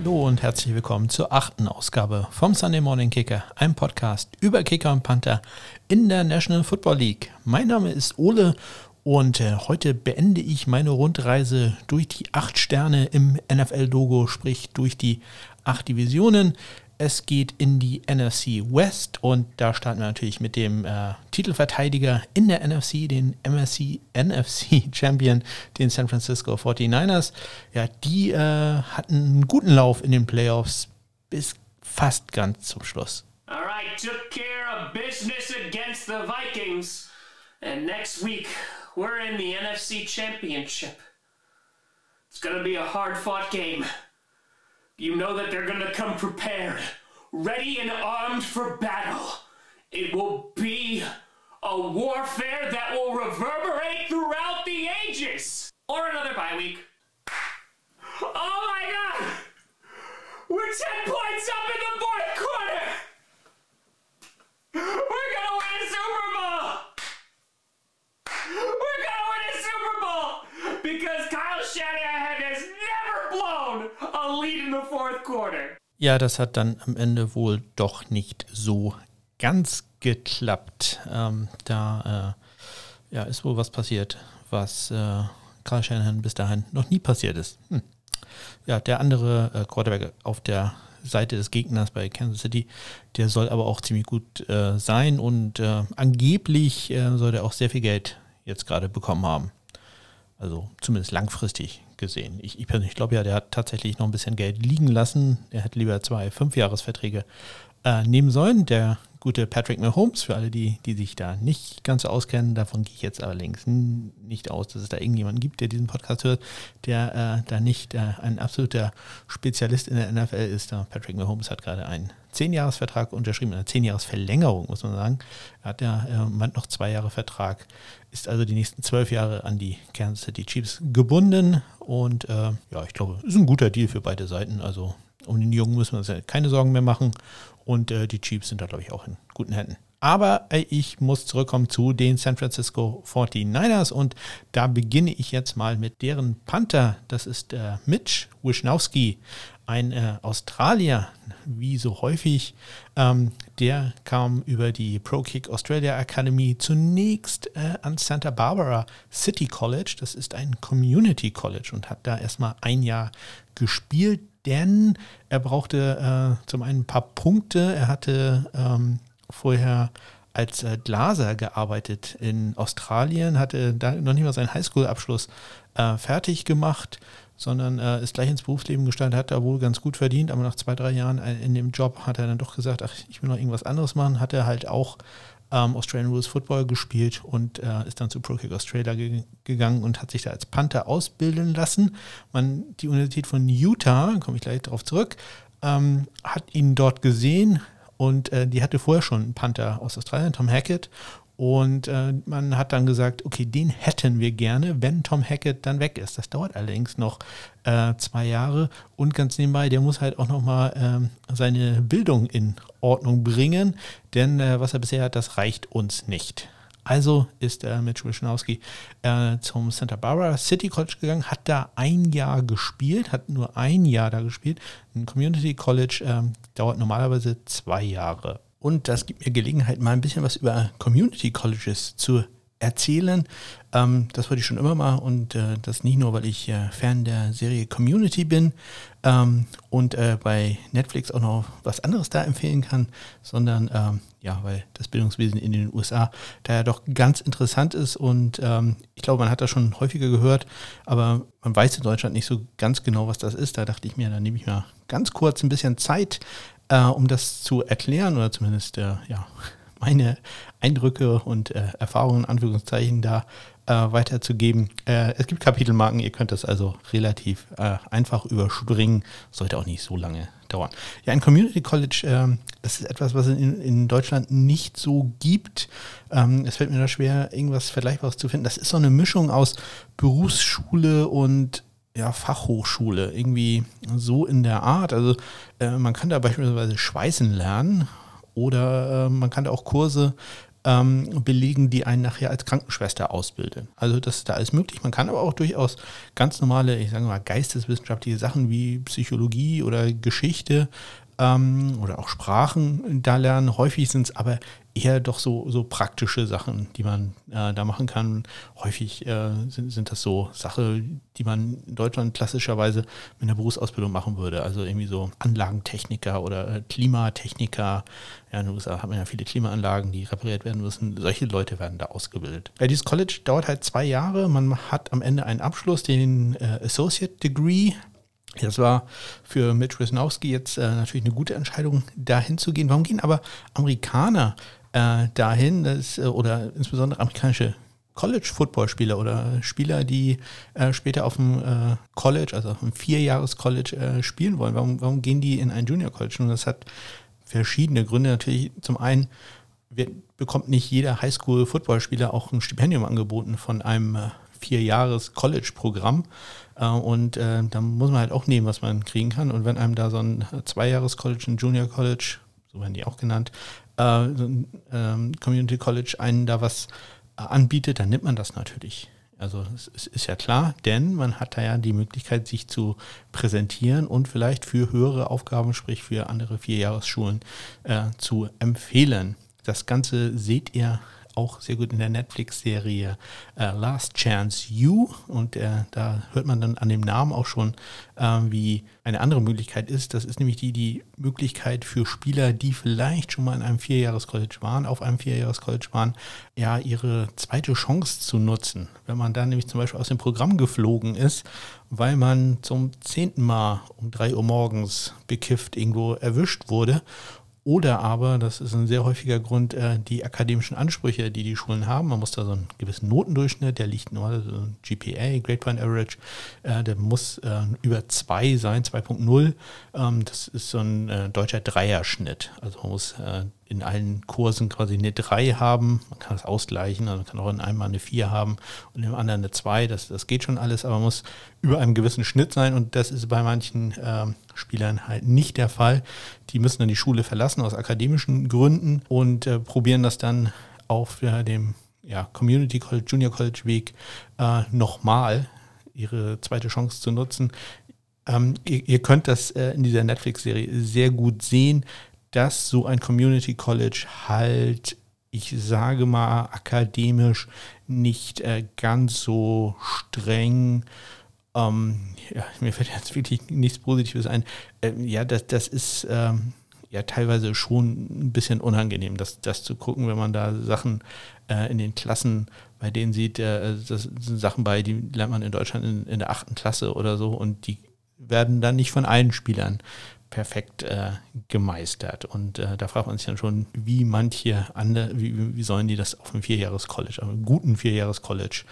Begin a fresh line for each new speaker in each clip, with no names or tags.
Hallo und herzlich willkommen zur achten Ausgabe vom Sunday Morning Kicker, einem Podcast über Kicker und Panther in der National Football League. Mein Name ist Ole und äh, heute beende ich meine Rundreise durch die acht Sterne im NFL-Logo, sprich durch die acht Divisionen. Es geht in die NFC West und da starten wir natürlich mit dem äh, Titelverteidiger in der NFC, den MSC, NFC Champion, den San Francisco 49ers. Ja, die äh, hatten einen guten Lauf in den Playoffs bis fast ganz zum Schluss.
All right, took care of business against the Vikings. And next week, we're in the NFC Championship. It's gonna be a hard fought game. You know that they're gonna come prepared, ready and armed for battle. It will be a warfare that will reverberate throughout the ages. Or another bye week. Oh my god! We're 10 points up in the fourth quarter! We're gonna win a Super Bowl! We're gonna win a Super Bowl! Because Kyle Shanahan has never blown a lead in the fourth quarter.
Ja, das hat dann am Ende wohl doch nicht so ganz geklappt. Ähm, da äh, ja, ist wohl was passiert, was äh, Karl Shanahan bis dahin noch nie passiert ist. Hm. Ja, der andere äh, Quarterback auf der Seite des Gegners bei Kansas City, der soll aber auch ziemlich gut äh, sein und äh, angeblich äh, soll er auch sehr viel Geld jetzt gerade bekommen haben. Also zumindest langfristig gesehen. Ich, ich persönlich glaube ja, der hat tatsächlich noch ein bisschen Geld liegen lassen. Er hätte lieber zwei Fünfjahresverträge äh, nehmen sollen. Der gute Patrick Mahomes, für alle, die, die sich da nicht ganz so auskennen, davon gehe ich jetzt allerdings nicht aus, dass es da irgendjemanden gibt, der diesen Podcast hört, der äh, da nicht äh, ein absoluter Spezialist in der NFL ist. Patrick Mahomes hat gerade einen 10-Jahres-Vertrag unterschrieben, eine 10-Jahres-Verlängerung, muss man sagen. Er hat ja äh, noch zwei Jahre Vertrag, ist also die nächsten zwölf Jahre an die Kansas City Chiefs gebunden und äh, ja, ich glaube, ist ein guter Deal für beide Seiten. Also um den Jungen müssen wir uns ja keine Sorgen mehr machen. Und äh, die Chiefs sind da, glaube ich, auch in guten Händen. Aber äh, ich muss zurückkommen zu den San Francisco 49ers und da beginne ich jetzt mal mit deren Panther. Das ist äh, Mitch Wisnowski, ein äh, Australier, wie so häufig. Ähm, der kam über die Pro Kick Australia Academy zunächst äh, an Santa Barbara City College. Das ist ein Community College und hat da erstmal ein Jahr gespielt denn er brauchte äh, zum einen ein paar Punkte. Er hatte ähm, vorher als äh, Glaser gearbeitet in Australien, hatte da noch nicht mal seinen Highschool-Abschluss äh, fertig gemacht, sondern äh, ist gleich ins Berufsleben gestartet, hat da wohl ganz gut verdient, aber nach zwei, drei Jahren äh, in dem Job hat er dann doch gesagt, ach, ich will noch irgendwas anderes machen, hat er halt auch ähm, Australian Rules Football gespielt und äh, ist dann zu Pro Kick Australia ge gegangen und hat sich da als Panther ausbilden lassen. Man, die Universität von Utah, komme ich gleich darauf zurück, ähm, hat ihn dort gesehen und äh, die hatte vorher schon einen Panther aus Australien, Tom Hackett, und äh, man hat dann gesagt, okay, den hätten wir gerne, wenn Tom Hackett dann weg ist. Das dauert allerdings noch äh, zwei Jahre. Und ganz nebenbei, der muss halt auch nochmal ähm, seine Bildung in Ordnung bringen, denn äh, was er bisher hat, das reicht uns nicht. Also ist äh, Mitch Wischnowski äh, zum Santa Barbara City College gegangen, hat da ein Jahr gespielt, hat nur ein Jahr da gespielt. Ein Community College ähm, dauert normalerweise zwei Jahre. Und das gibt mir Gelegenheit, mal ein bisschen was über Community Colleges zu erzählen. Ähm, das wollte ich schon immer mal und äh, das nicht nur, weil ich äh, Fan der Serie Community bin ähm, und äh, bei Netflix auch noch was anderes da empfehlen kann, sondern ähm, ja, weil das Bildungswesen in den USA da ja doch ganz interessant ist und ähm, ich glaube, man hat das schon häufiger gehört, aber man weiß in Deutschland nicht so ganz genau, was das ist. Da dachte ich mir, da nehme ich mal ganz kurz ein bisschen Zeit, äh, um das zu erklären oder zumindest äh, ja, meine Eindrücke und äh, Erfahrungen, Anführungszeichen, da äh, weiterzugeben. Äh, es gibt Kapitelmarken, ihr könnt das also relativ äh, einfach überspringen, sollte auch nicht so lange dauern. Ja, ein Community College, ähm, das ist etwas, was es in, in Deutschland nicht so gibt. Ähm, es fällt mir da schwer, irgendwas Vergleichbares zu finden. Das ist so eine Mischung aus Berufsschule und ja, Fachhochschule, irgendwie so in der Art. Also äh, man kann da beispielsweise Schweißen lernen oder äh, man kann da auch Kurse ähm, belegen, die einen nachher als Krankenschwester ausbilden. Also das ist da alles möglich. Man kann aber auch durchaus ganz normale, ich sage mal, geisteswissenschaftliche Sachen wie Psychologie oder Geschichte ähm, oder auch Sprachen da lernen. Häufig sind es aber eher doch so, so praktische Sachen, die man äh, da machen kann. Häufig äh, sind, sind das so Sachen, die man in Deutschland klassischerweise mit einer Berufsausbildung machen würde. Also irgendwie so Anlagentechniker oder äh, Klimatechniker. Ja, in den USA hat man ja viele Klimaanlagen, die repariert werden müssen. Solche Leute werden da ausgebildet. Ja, dieses College dauert halt zwei Jahre. Man hat am Ende einen Abschluss, den äh, Associate Degree. Das war für Mitch Wisnowski jetzt äh, natürlich eine gute Entscheidung, dahin zu gehen. Warum gehen aber Amerikaner äh, dahin, dass, äh, oder insbesondere amerikanische College-Football-Spieler oder Spieler, die äh, später auf dem äh, College, also auf dem Vierjahres-College äh, spielen wollen. Warum, warum gehen die in ein Junior-College? Und das hat verschiedene Gründe. Natürlich zum einen wird, bekommt nicht jeder Highschool-Football-Spieler auch ein Stipendium angeboten von einem äh, Vierjahres-College-Programm. Äh, und da muss man halt auch nehmen, was man kriegen kann. Und wenn einem da so ein Zweijahres-College, ein Junior-College, so werden die auch genannt, äh, ähm, Community College einen da was äh, anbietet, dann nimmt man das natürlich. Also es ist ja klar, denn man hat da ja die Möglichkeit, sich zu präsentieren und vielleicht für höhere Aufgaben, sprich für andere Vierjahresschulen, äh, zu empfehlen. Das Ganze seht ihr auch sehr gut in der Netflix-Serie äh, Last Chance You. Und äh, da hört man dann an dem Namen auch schon, äh, wie eine andere Möglichkeit ist. Das ist nämlich die, die Möglichkeit für Spieler, die vielleicht schon mal in einem Vierjahres-College waren, auf einem Vierjahres-College waren, ja, ihre zweite Chance zu nutzen. Wenn man da nämlich zum Beispiel aus dem Programm geflogen ist, weil man zum zehnten Mal um drei Uhr morgens bekifft irgendwo erwischt wurde oder aber, das ist ein sehr häufiger Grund, äh, die akademischen Ansprüche, die die Schulen haben. Man muss da so einen gewissen Notendurchschnitt, der liegt nur so ein GPA, Grade Point Average, äh, der muss äh, über 2 sein, 2.0. Ähm, das ist so ein deutscher Dreierschnitt. Also man muss in allen Kursen quasi eine 3 haben. Man kann das ausgleichen, also man kann auch in einem Mal eine 4 haben und im anderen eine 2. Das, das geht schon alles, aber man muss über einem gewissen Schnitt sein und das ist bei manchen ähm, Spielern halt nicht der Fall. Die müssen dann die Schule verlassen aus akademischen Gründen und äh, probieren das dann auf äh, dem ja, Community College, Junior College Weg äh, nochmal ihre zweite Chance zu nutzen. Ähm, ihr, ihr, könnt das äh, in dieser Netflix-Serie sehr gut sehen dass so ein Community College halt, ich sage mal, akademisch nicht äh, ganz so streng ähm, ja, mir fällt jetzt wirklich nichts Positives ein. Ähm, ja, das, das ist ähm, ja teilweise schon ein bisschen unangenehm, das, das zu gucken, wenn man da Sachen äh, in den Klassen bei denen sieht, äh, das sind Sachen bei, die lernt man in Deutschland in, in der achten Klasse oder so und die werden dann nicht von allen Spielern perfekt äh, gemeistert. Und äh, da fragt man sich dann schon, wie manche andere, wie, wie sollen die das auf einem Vierjahres-College, auf einem guten Vierjahres-College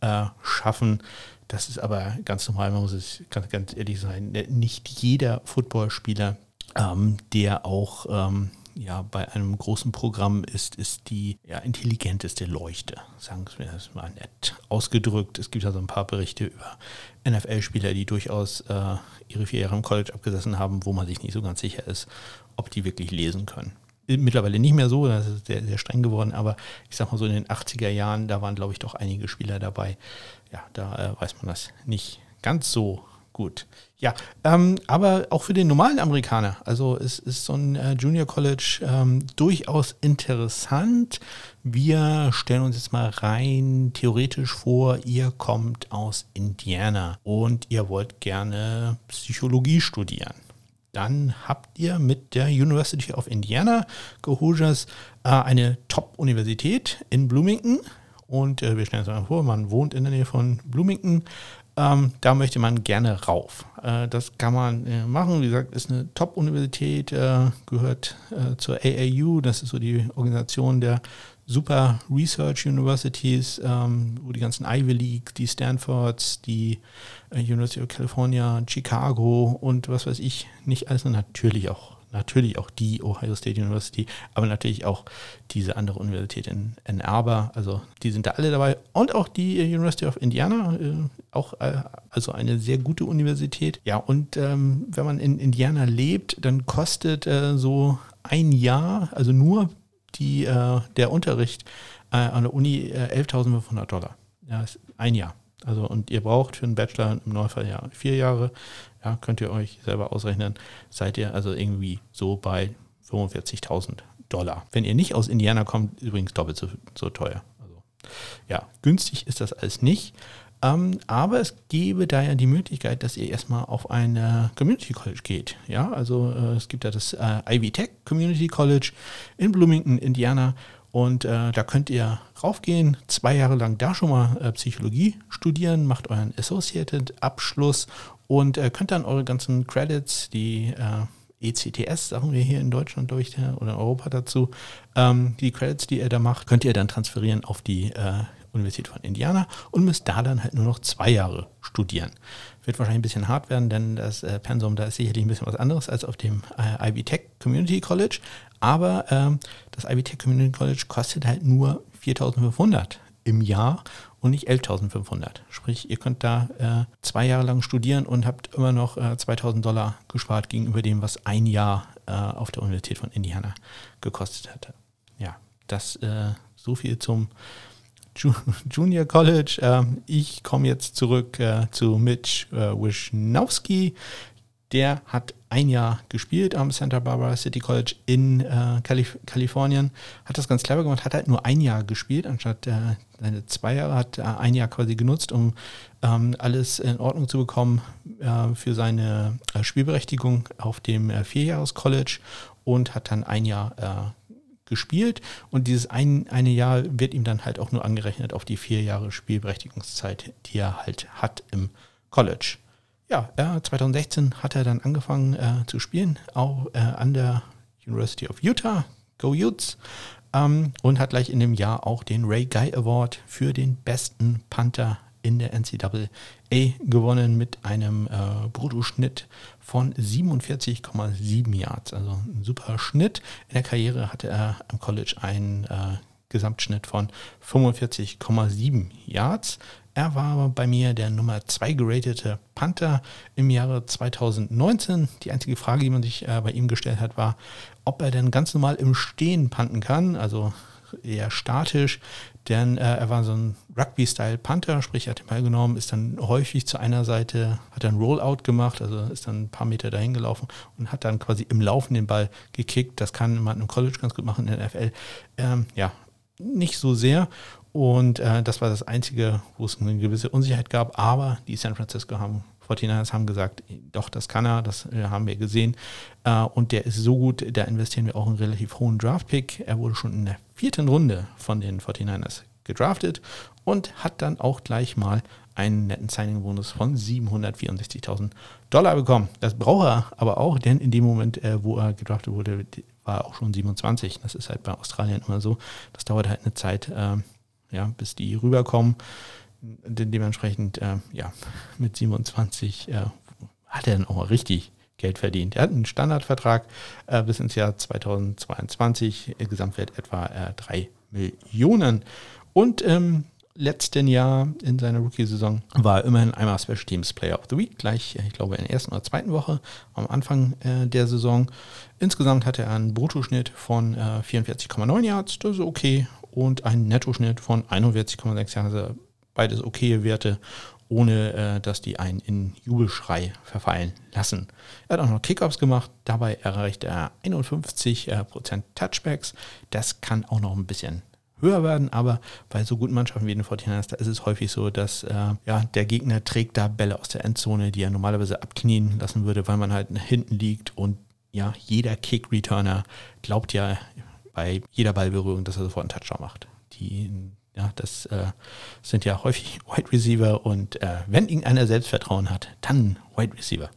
äh, schaffen. Das ist aber ganz normal, man muss es ganz, ganz ehrlich sein. Nicht jeder Footballspieler, ähm, der auch ähm, ja bei einem großen Programm ist, ist die ja, intelligenteste Leuchte. Sagen wir das mal nett ausgedrückt. Es gibt ja so ein paar Berichte über NFL-Spieler, die durchaus äh, ihre vier Jahre im College abgesessen haben, wo man sich nicht so ganz sicher ist, ob die wirklich lesen können. Mittlerweile nicht mehr so, das ist sehr, sehr streng geworden, aber ich sag mal so in den 80er Jahren, da waren, glaube ich, doch einige Spieler dabei. Ja, da äh, weiß man das nicht ganz so gut. Ja, ähm, aber auch für den normalen Amerikaner, also es ist so ein äh, Junior College ähm, durchaus interessant. Wir stellen uns jetzt mal rein theoretisch vor, ihr kommt aus Indiana und ihr wollt gerne Psychologie studieren. Dann habt ihr mit der University of Indiana Cohojas äh, eine Top-Universität in Bloomington. Und äh, wir stellen uns mal vor, man wohnt in der Nähe von Bloomington, ähm, da möchte man gerne rauf. Äh, das kann man machen. Wie gesagt, ist eine Top-Universität, gehört zur AAU. Das ist so die Organisation der Super Research Universities, ähm, wo die ganzen Ivy League, die Stanfords, die äh, University of California, Chicago und was weiß ich, nicht alles, natürlich auch natürlich auch die Ohio State University, aber natürlich auch diese andere Universität in Ann Arbor. Also die sind da alle dabei. Und auch die University of Indiana, äh, auch äh, also eine sehr gute Universität. Ja, und ähm, wenn man in Indiana lebt, dann kostet äh, so ein Jahr, also nur die, äh, der Unterricht äh, an der Uni äh, 11.500 Dollar. Ja, ist ein Jahr. Also und ihr braucht für einen Bachelor im Neufall ja vier Jahre. Ja, könnt ihr euch selber ausrechnen. Seid ihr also irgendwie so bei 45.000 Dollar. Wenn ihr nicht aus Indiana kommt, übrigens doppelt so, so teuer. Also ja, günstig ist das alles nicht. Ähm, aber es gäbe da ja die Möglichkeit, dass ihr erstmal auf ein äh, Community College geht. Ja, also äh, es gibt ja das äh, Ivy Tech Community College in Bloomington, Indiana. Und äh, da könnt ihr raufgehen, zwei Jahre lang da schon mal äh, Psychologie studieren, macht euren Associated-Abschluss und äh, könnt dann eure ganzen Credits, die ECTS, sagen wir hier in Deutschland, glaube ich, oder in Europa dazu, ähm, die Credits, die ihr da macht, könnt ihr dann transferieren auf die Universität von Indiana und müsst da dann halt nur noch zwei Jahre studieren. Wird wahrscheinlich ein bisschen hart werden, denn das äh, Pensum da ist sicherlich ein bisschen was anderes als auf dem äh, Ivy Tech Community College. Aber ähm, das Ivy Tech Community College kostet halt nur 4.500 im Jahr und nicht 11.500. Sprich, ihr könnt da äh, zwei Jahre lang studieren und habt immer noch äh, 2.000 Dollar gespart gegenüber dem, was ein Jahr äh, auf der Universität von Indiana gekostet hätte. Ja, das äh, so viel zum Junior College. Ähm, ich komme jetzt zurück äh, zu Mitch äh, Wisnowski. Der hat ein Jahr gespielt am Santa Barbara City College in äh, Kalif Kalifornien. Hat das ganz clever gemacht, hat halt nur ein Jahr gespielt, anstatt seine zwei Jahre, hat ein Jahr quasi genutzt, um ähm, alles in Ordnung zu bekommen für seine Spielberechtigung auf dem Vierjahres-College und hat dann ein Jahr gespielt. Und dieses ein, eine Jahr wird ihm dann halt auch nur angerechnet auf die vier Jahre Spielberechtigungszeit, die er halt hat im College. Ja, äh, 2016 hat er dann angefangen äh, zu spielen, auch äh, an der University of Utah, Go Utes, ähm, und hat gleich in dem Jahr auch den Ray Guy Award für den besten Panther in der NCAA gewonnen mit einem äh, Bruttoschnitt von 47,7 Yards. Also ein super Schnitt. In der Karriere hatte er am College einen äh, Gesamtschnitt von 45,7 Yards. Er war bei mir der Nummer 2 geratete Panther im Jahre 2019. Die einzige Frage, die man sich äh, bei ihm gestellt hat, war, ob er denn ganz normal im Stehen panten kann, also eher statisch, denn äh, er war so ein Rugby-Style-Panther, sprich er hat den Ball genommen, ist dann häufig zu einer Seite, hat dann Rollout gemacht, also ist dann ein paar Meter dahin gelaufen und hat dann quasi im Laufen den Ball gekickt. Das kann man im College ganz gut machen, in der NFL. Ähm, ja, nicht so sehr. Und äh, das war das Einzige, wo es eine gewisse Unsicherheit gab. Aber die San Francisco haben 49ers haben gesagt, doch, das kann er, das äh, haben wir gesehen. Äh, und der ist so gut, da investieren wir auch einen relativ hohen Draft-Pick. Er wurde schon in der vierten Runde von den 49ers gedraftet und hat dann auch gleich mal einen netten Signing-Bonus von 764.000 Dollar bekommen. Das braucht er aber auch, denn in dem Moment, äh, wo er gedraftet wurde, war er auch schon 27. Das ist halt bei Australien immer so. Das dauert halt eine Zeit, ja, bis die rüberkommen dementsprechend, äh, ja, mit 27 äh, hat er dann auch mal richtig Geld verdient. Er hat einen Standardvertrag äh, bis ins Jahr 2022, Gesamtwert etwa äh, 3 Millionen. Und im letzten Jahr in seiner Rookie-Saison war er immerhin einmal Special Teams Player of the Week, gleich, ich glaube, in der ersten oder zweiten Woche am Anfang äh, der Saison. Insgesamt hatte er einen Bruttoschnitt von äh, 44,9 Yards, das ist okay, und einen Nettoschnitt von 41,6 Yards beides okaye Werte, ohne äh, dass die einen in Jubelschrei verfallen lassen. Er hat auch noch Kickoffs gemacht, dabei erreicht er 51% äh, Touchbacks. Das kann auch noch ein bisschen höher werden, aber bei so guten Mannschaften wie den 49ers, da ist es häufig so, dass äh, ja, der Gegner trägt da Bälle aus der Endzone, die er normalerweise abknien lassen würde, weil man halt hinten liegt und ja, jeder Kick-Returner glaubt ja bei jeder Ballberührung, dass er sofort einen Touchdown macht. Die ja, das äh, sind ja häufig Wide Receiver und äh, wenn irgendeiner Selbstvertrauen hat, dann Wide Receiver.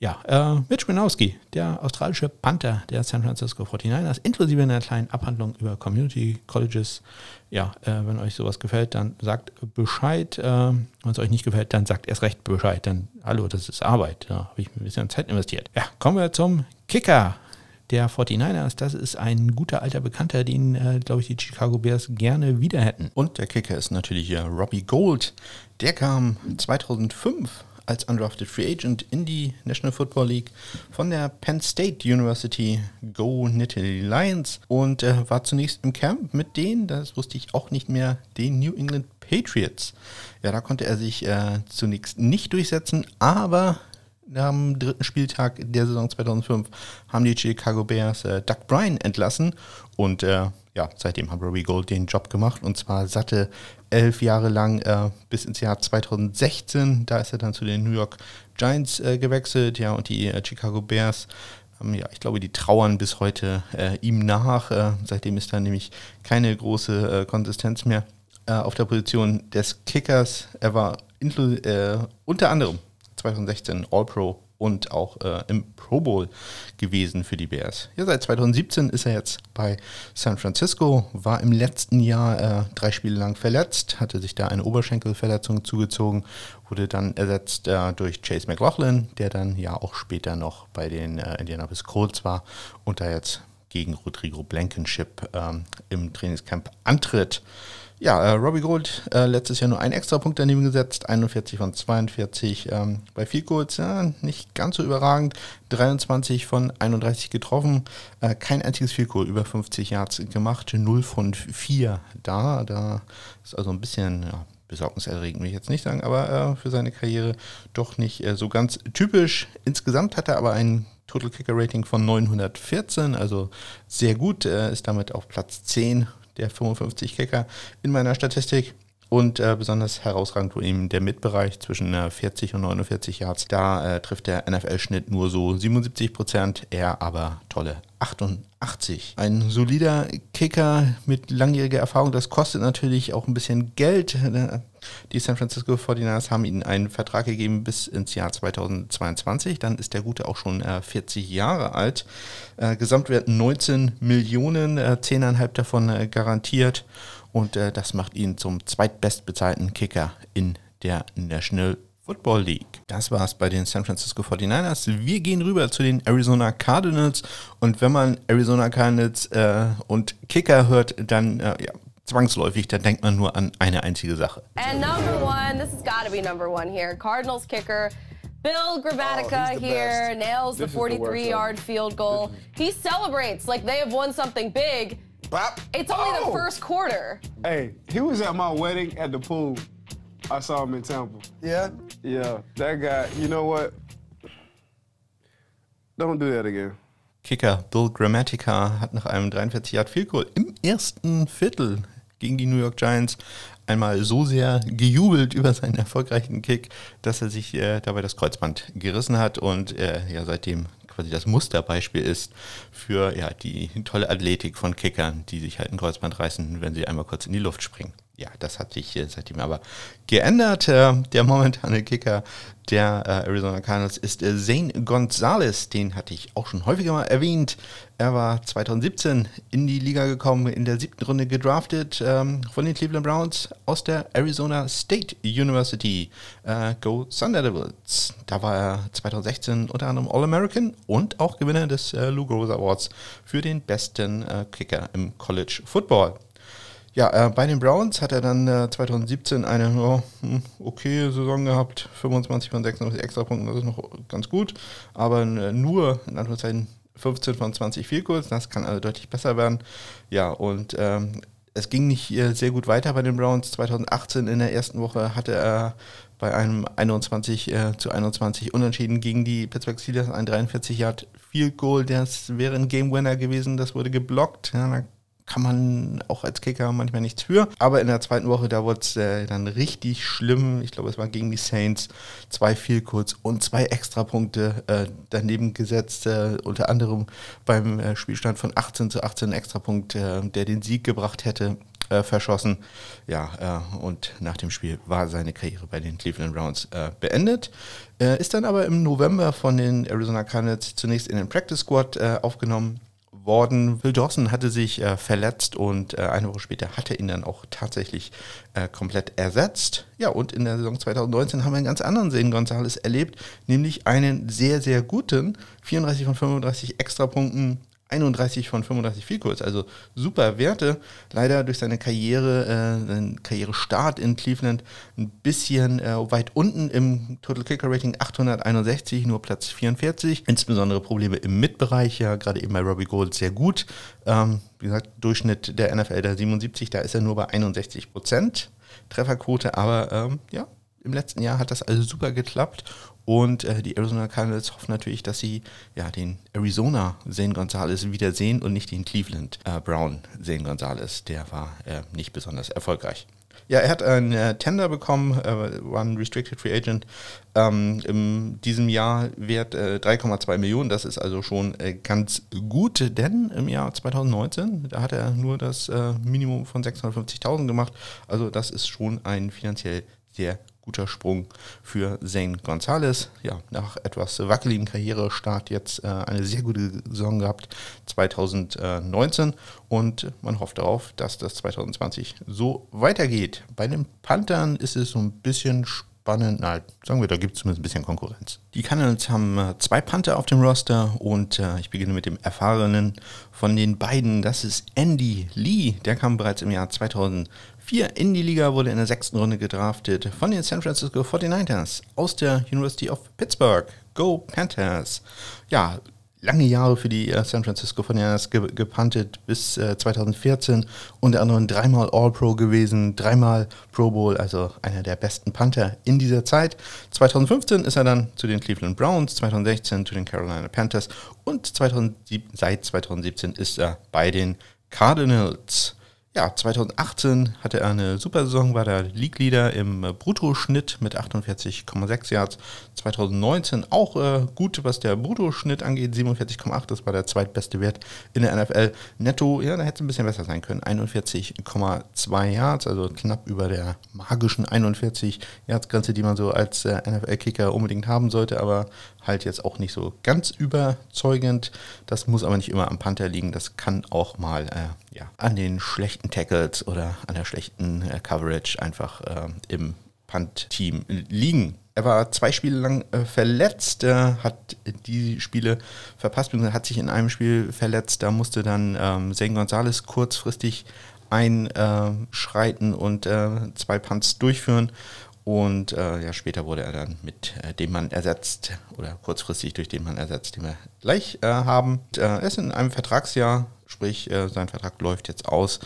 Ja, äh, Mitch Minowski, der australische Panther der San Francisco 49ers, inklusive einer kleinen Abhandlung über Community Colleges. Ja, äh, wenn euch sowas gefällt, dann sagt Bescheid. Äh, wenn es euch nicht gefällt, dann sagt erst recht Bescheid. Dann, hallo, das ist Arbeit. Da habe ich ein bisschen Zeit investiert. Ja, kommen wir zum Kicker der 49ers, das ist ein guter alter Bekannter, den, äh, glaube ich, die Chicago Bears gerne wieder hätten.
Und der Kicker ist natürlich hier Robbie Gold. Der kam 2005
als undrafted Free Agent in die National Football League von der Penn State University. Go Nittany Lions. Und äh, war zunächst im Camp mit denen, das wusste ich auch nicht mehr, den New England Patriots. Ja, da konnte er sich äh, zunächst nicht durchsetzen, aber am dritten Spieltag der Saison 2005 haben die Chicago Bears äh, Doug Bryan entlassen. Und äh, ja, seitdem hat Robbie Gold den Job gemacht und zwar satte elf Jahre lang äh, bis ins Jahr 2016. Da ist er dann zu den New York Giants äh, gewechselt, ja, und die äh, Chicago Bears. Ähm, ja, ich glaube, die trauern bis heute äh, ihm nach. Äh, seitdem ist da nämlich keine große äh, Konsistenz mehr auf der Position des Kickers. Er war unter anderem 2016 All-Pro und auch äh, im Pro Bowl gewesen für die Bears. Ja, seit 2017 ist er jetzt bei San Francisco, war im letzten Jahr äh, drei Spiele lang verletzt, hatte sich da eine Oberschenkelverletzung zugezogen, wurde dann ersetzt äh, durch Chase McLaughlin, der dann ja auch später noch bei den äh, Indianapolis Colts war und da jetzt gegen Rodrigo Blankenship ähm, im Trainingscamp antritt. Ja, äh, Robbie Gold äh, letztes Jahr nur einen extra Punkt daneben gesetzt, 41 von 42. Ähm, bei Field Goals ja, nicht ganz so überragend, 23 von 31 getroffen, äh, kein einziges Field Goal über 50 Yards gemacht, 0 von 4 da. Da ist also ein bisschen ja, besorgniserregend, will ich jetzt nicht sagen, aber äh, für seine Karriere doch nicht äh, so ganz typisch. Insgesamt hat er aber ein Total Kicker Rating von 914, also sehr gut, äh, ist damit auf Platz 10 der 55 Kicker in meiner Statistik. Und äh, besonders herausragend wohl eben der Mitbereich zwischen äh, 40 und 49 Yards. Da äh, trifft der NFL-Schnitt nur so 77 Prozent, er aber tolle 88. Ein solider Kicker mit langjähriger Erfahrung, das kostet natürlich auch ein bisschen Geld. Die San Francisco 49ers haben ihm einen Vertrag gegeben bis ins Jahr 2022. Dann ist der Gute auch schon äh, 40 Jahre alt. Äh, Gesamtwert 19 Millionen, äh, 10,5 davon äh, garantiert und äh, das macht ihn zum zweitbestbezahlten Kicker in der National Football League. Das war's bei den San Francisco 49ers. Wir gehen rüber zu den Arizona Cardinals und wenn man Arizona Cardinals äh, und Kicker hört, dann äh, ja, zwangsläufig, da denkt man nur an eine einzige Sache.
And number one, this has got to be number one here. Cardinals kicker Bill Gramatica oh, here best. nails this the 43-yard field goal. He celebrates like they have won something big. Bop. It's only oh. the first quarter.
Hey, he was at my wedding at the pool. I saw him in Tampa.
Yeah?
Yeah, that guy, you know what? Don't do that again.
Kicker Bill Grammatica hat nach einem 43 Yard Field Goal im ersten Viertel gegen die New York Giants einmal so sehr gejubelt über seinen erfolgreichen Kick, dass er sich äh, dabei das Kreuzband gerissen hat und äh, ja seitdem quasi das Musterbeispiel ist für ja, die tolle Athletik von Kickern, die sich halt ein Kreuzband reißen, wenn sie einmal kurz in die Luft springen. Ja, das hat sich äh, seitdem aber geändert. Äh, der momentane Kicker der äh, Arizona Cardinals ist Zane Gonzalez. Den hatte ich auch schon häufiger mal erwähnt. Er war 2017 in die Liga gekommen, in der siebten Runde gedraftet ähm, von den Cleveland Browns aus der Arizona State University. Äh, Go Thunder Devils. Da war er 2016 unter anderem All-American und auch Gewinner des äh, Lou Groza Awards für den besten äh, Kicker im College Football. Ja, äh, bei den Browns hat er dann äh, 2017 eine oh, okay Saison gehabt, 25 von 26 Extrapunkten, das ist noch ganz gut, aber äh, nur in Anführungszeichen 15 von 20 viel kurz, das kann also deutlich besser werden. Ja, und ähm, es ging nicht äh, sehr gut weiter bei den Browns. 2018 in der ersten Woche hatte er bei einem 21 äh, zu 21 Unentschieden gegen die Pittsburgh Steelers ein 43 Yard Field Goal. Das wäre ein Game Winner gewesen. Das wurde geblockt. Ja, da kann man auch als Kicker manchmal nichts für. Aber in der zweiten Woche, da wurde es äh, dann richtig schlimm. Ich glaube, es war gegen die Saints. Zwei viel kurz und zwei Extrapunkte äh, daneben gesetzt. Äh, unter anderem beim äh, Spielstand von 18 zu 18 Extrapunkt, äh, der den Sieg gebracht hätte. Äh, verschossen. Ja, und nach dem Spiel war seine Karriere bei den Cleveland Browns beendet. ist dann aber im November von den Arizona Cardinals zunächst in den Practice Squad aufgenommen worden. Will Dawson hatte sich äh, verletzt und äh, eine Woche später hat er ihn dann auch tatsächlich äh, komplett ersetzt. Ja, und in der Saison 2019 haben wir einen ganz anderen Sehen Gonzales erlebt, nämlich einen sehr, sehr guten 34 von 35 Extrapunkten, 31 von 35 Field Goals, also super Werte. Leider durch seine Karriere, äh, seinen Karrierestart in Cleveland ein bisschen äh, weit unten im Total Kicker Rating 861, nur Platz 44. Insbesondere Probleme im Mitbereich, ja gerade eben bei Robbie Gold sehr gut. Ähm, wie gesagt, Durchschnitt der NFL der 77, da ist er nur bei 61 Prozent Trefferquote, aber ähm, ja, im letzten Jahr hat das also super geklappt und äh, die Arizona Cardinals hoffen natürlich, dass sie ja den Arizona Zane Gonzalez wiedersehen und nicht den Cleveland äh, Brown Zane Gonzalez. Der war äh, nicht besonders erfolgreich. Ja, er hat einen äh, Tender bekommen, äh, war ein Restricted Free Agent. Ähm, in diesem Jahr wert 3,2 äh, Millionen. Das ist also schon äh, ganz gut, denn im Jahr 2019, da hat er nur das äh, Minimum von 650.000 gemacht. Also das ist schon ein finanziell sehr guter Sprung für Zane Gonzalez. Ja, nach etwas wackeligen Karrierestart jetzt äh, eine sehr gute Saison gehabt 2019 und man hofft darauf, dass das 2020 so weitergeht. Bei den Panthern ist es so ein bisschen spannend. Na, sagen wir, da gibt es zumindest ein bisschen Konkurrenz. Die Cardinals haben äh, zwei Panther auf dem Roster und äh, ich beginne mit dem erfahrenen von den beiden. Das ist Andy Lee. Der kam bereits im Jahr 2000 Vier in die Liga wurde in der sechsten Runde gedraftet von den San Francisco 49ers aus der University of Pittsburgh. Go Panthers! Ja, lange Jahre für die äh, San Francisco 49ers ge gepantet bis äh, 2014. Unter anderem dreimal All-Pro gewesen, dreimal Pro Bowl, also einer der besten Panther in dieser Zeit. 2015 ist er dann zu den Cleveland Browns, 2016 zu den Carolina Panthers und 2007, seit 2017 ist er bei den Cardinals. Ja, 2018 hatte er eine super Saison, war der League-Leader im äh, Bruttoschnitt mit 48,6 Yards. 2019 auch äh, gut, was der Bruttoschnitt angeht, 47,8, das war der zweitbeste Wert in der NFL. Netto, ja, da hätte es ein bisschen besser sein können, 41,2 Yards, also knapp über der magischen 41 Yards-Grenze, die man so als äh, NFL-Kicker unbedingt haben sollte, aber halt jetzt auch nicht so ganz überzeugend. Das muss aber nicht immer am Panther liegen, das kann auch mal äh, ja, an den schlechten Tackles oder an der schlechten äh, Coverage einfach äh, im Punt-Team liegen. Er war zwei Spiele lang äh, verletzt, äh, hat die Spiele verpasst, hat sich in einem Spiel verletzt. Da musste dann ähm, Zane Gonzalez kurzfristig einschreiten und äh, zwei Punts durchführen. Und äh, ja, später wurde er dann mit äh, dem Mann ersetzt oder kurzfristig durch den Mann ersetzt, den wir gleich äh, haben. Äh, er ist in einem Vertragsjahr, sprich äh, sein Vertrag läuft jetzt aus.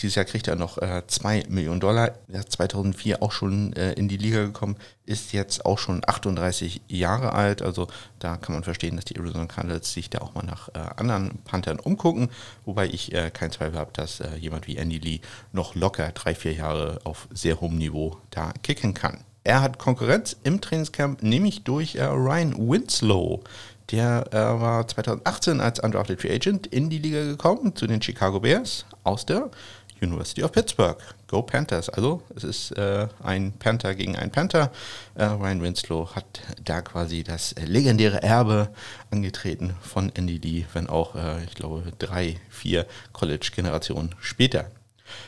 Dieses Jahr kriegt er noch 2 äh, Millionen Dollar. Er ist 2004 auch schon äh, in die Liga gekommen, ist jetzt auch schon 38 Jahre alt. Also da kann man verstehen, dass die Arizona Cardinals sich da auch mal nach anderen Panthern umgucken. Wobei ich keinen Zweifel habe, dass jemand wie Andy Lee noch locker drei, vier Jahre auf sehr hohem Niveau da kicken kann. Er hat Konkurrenz im Trainingscamp, nämlich durch Ryan Winslow. Der äh, war 2018 als Undrafted Free Agent in die Liga gekommen zu den Chicago Bears aus der University of Pittsburgh. Go Panthers. Also es ist äh, ein Panther gegen ein Panther. Äh, Ryan Winslow hat da quasi das legendäre Erbe angetreten von Andy Lee, wenn auch, äh, ich glaube, drei, vier College-Generationen später.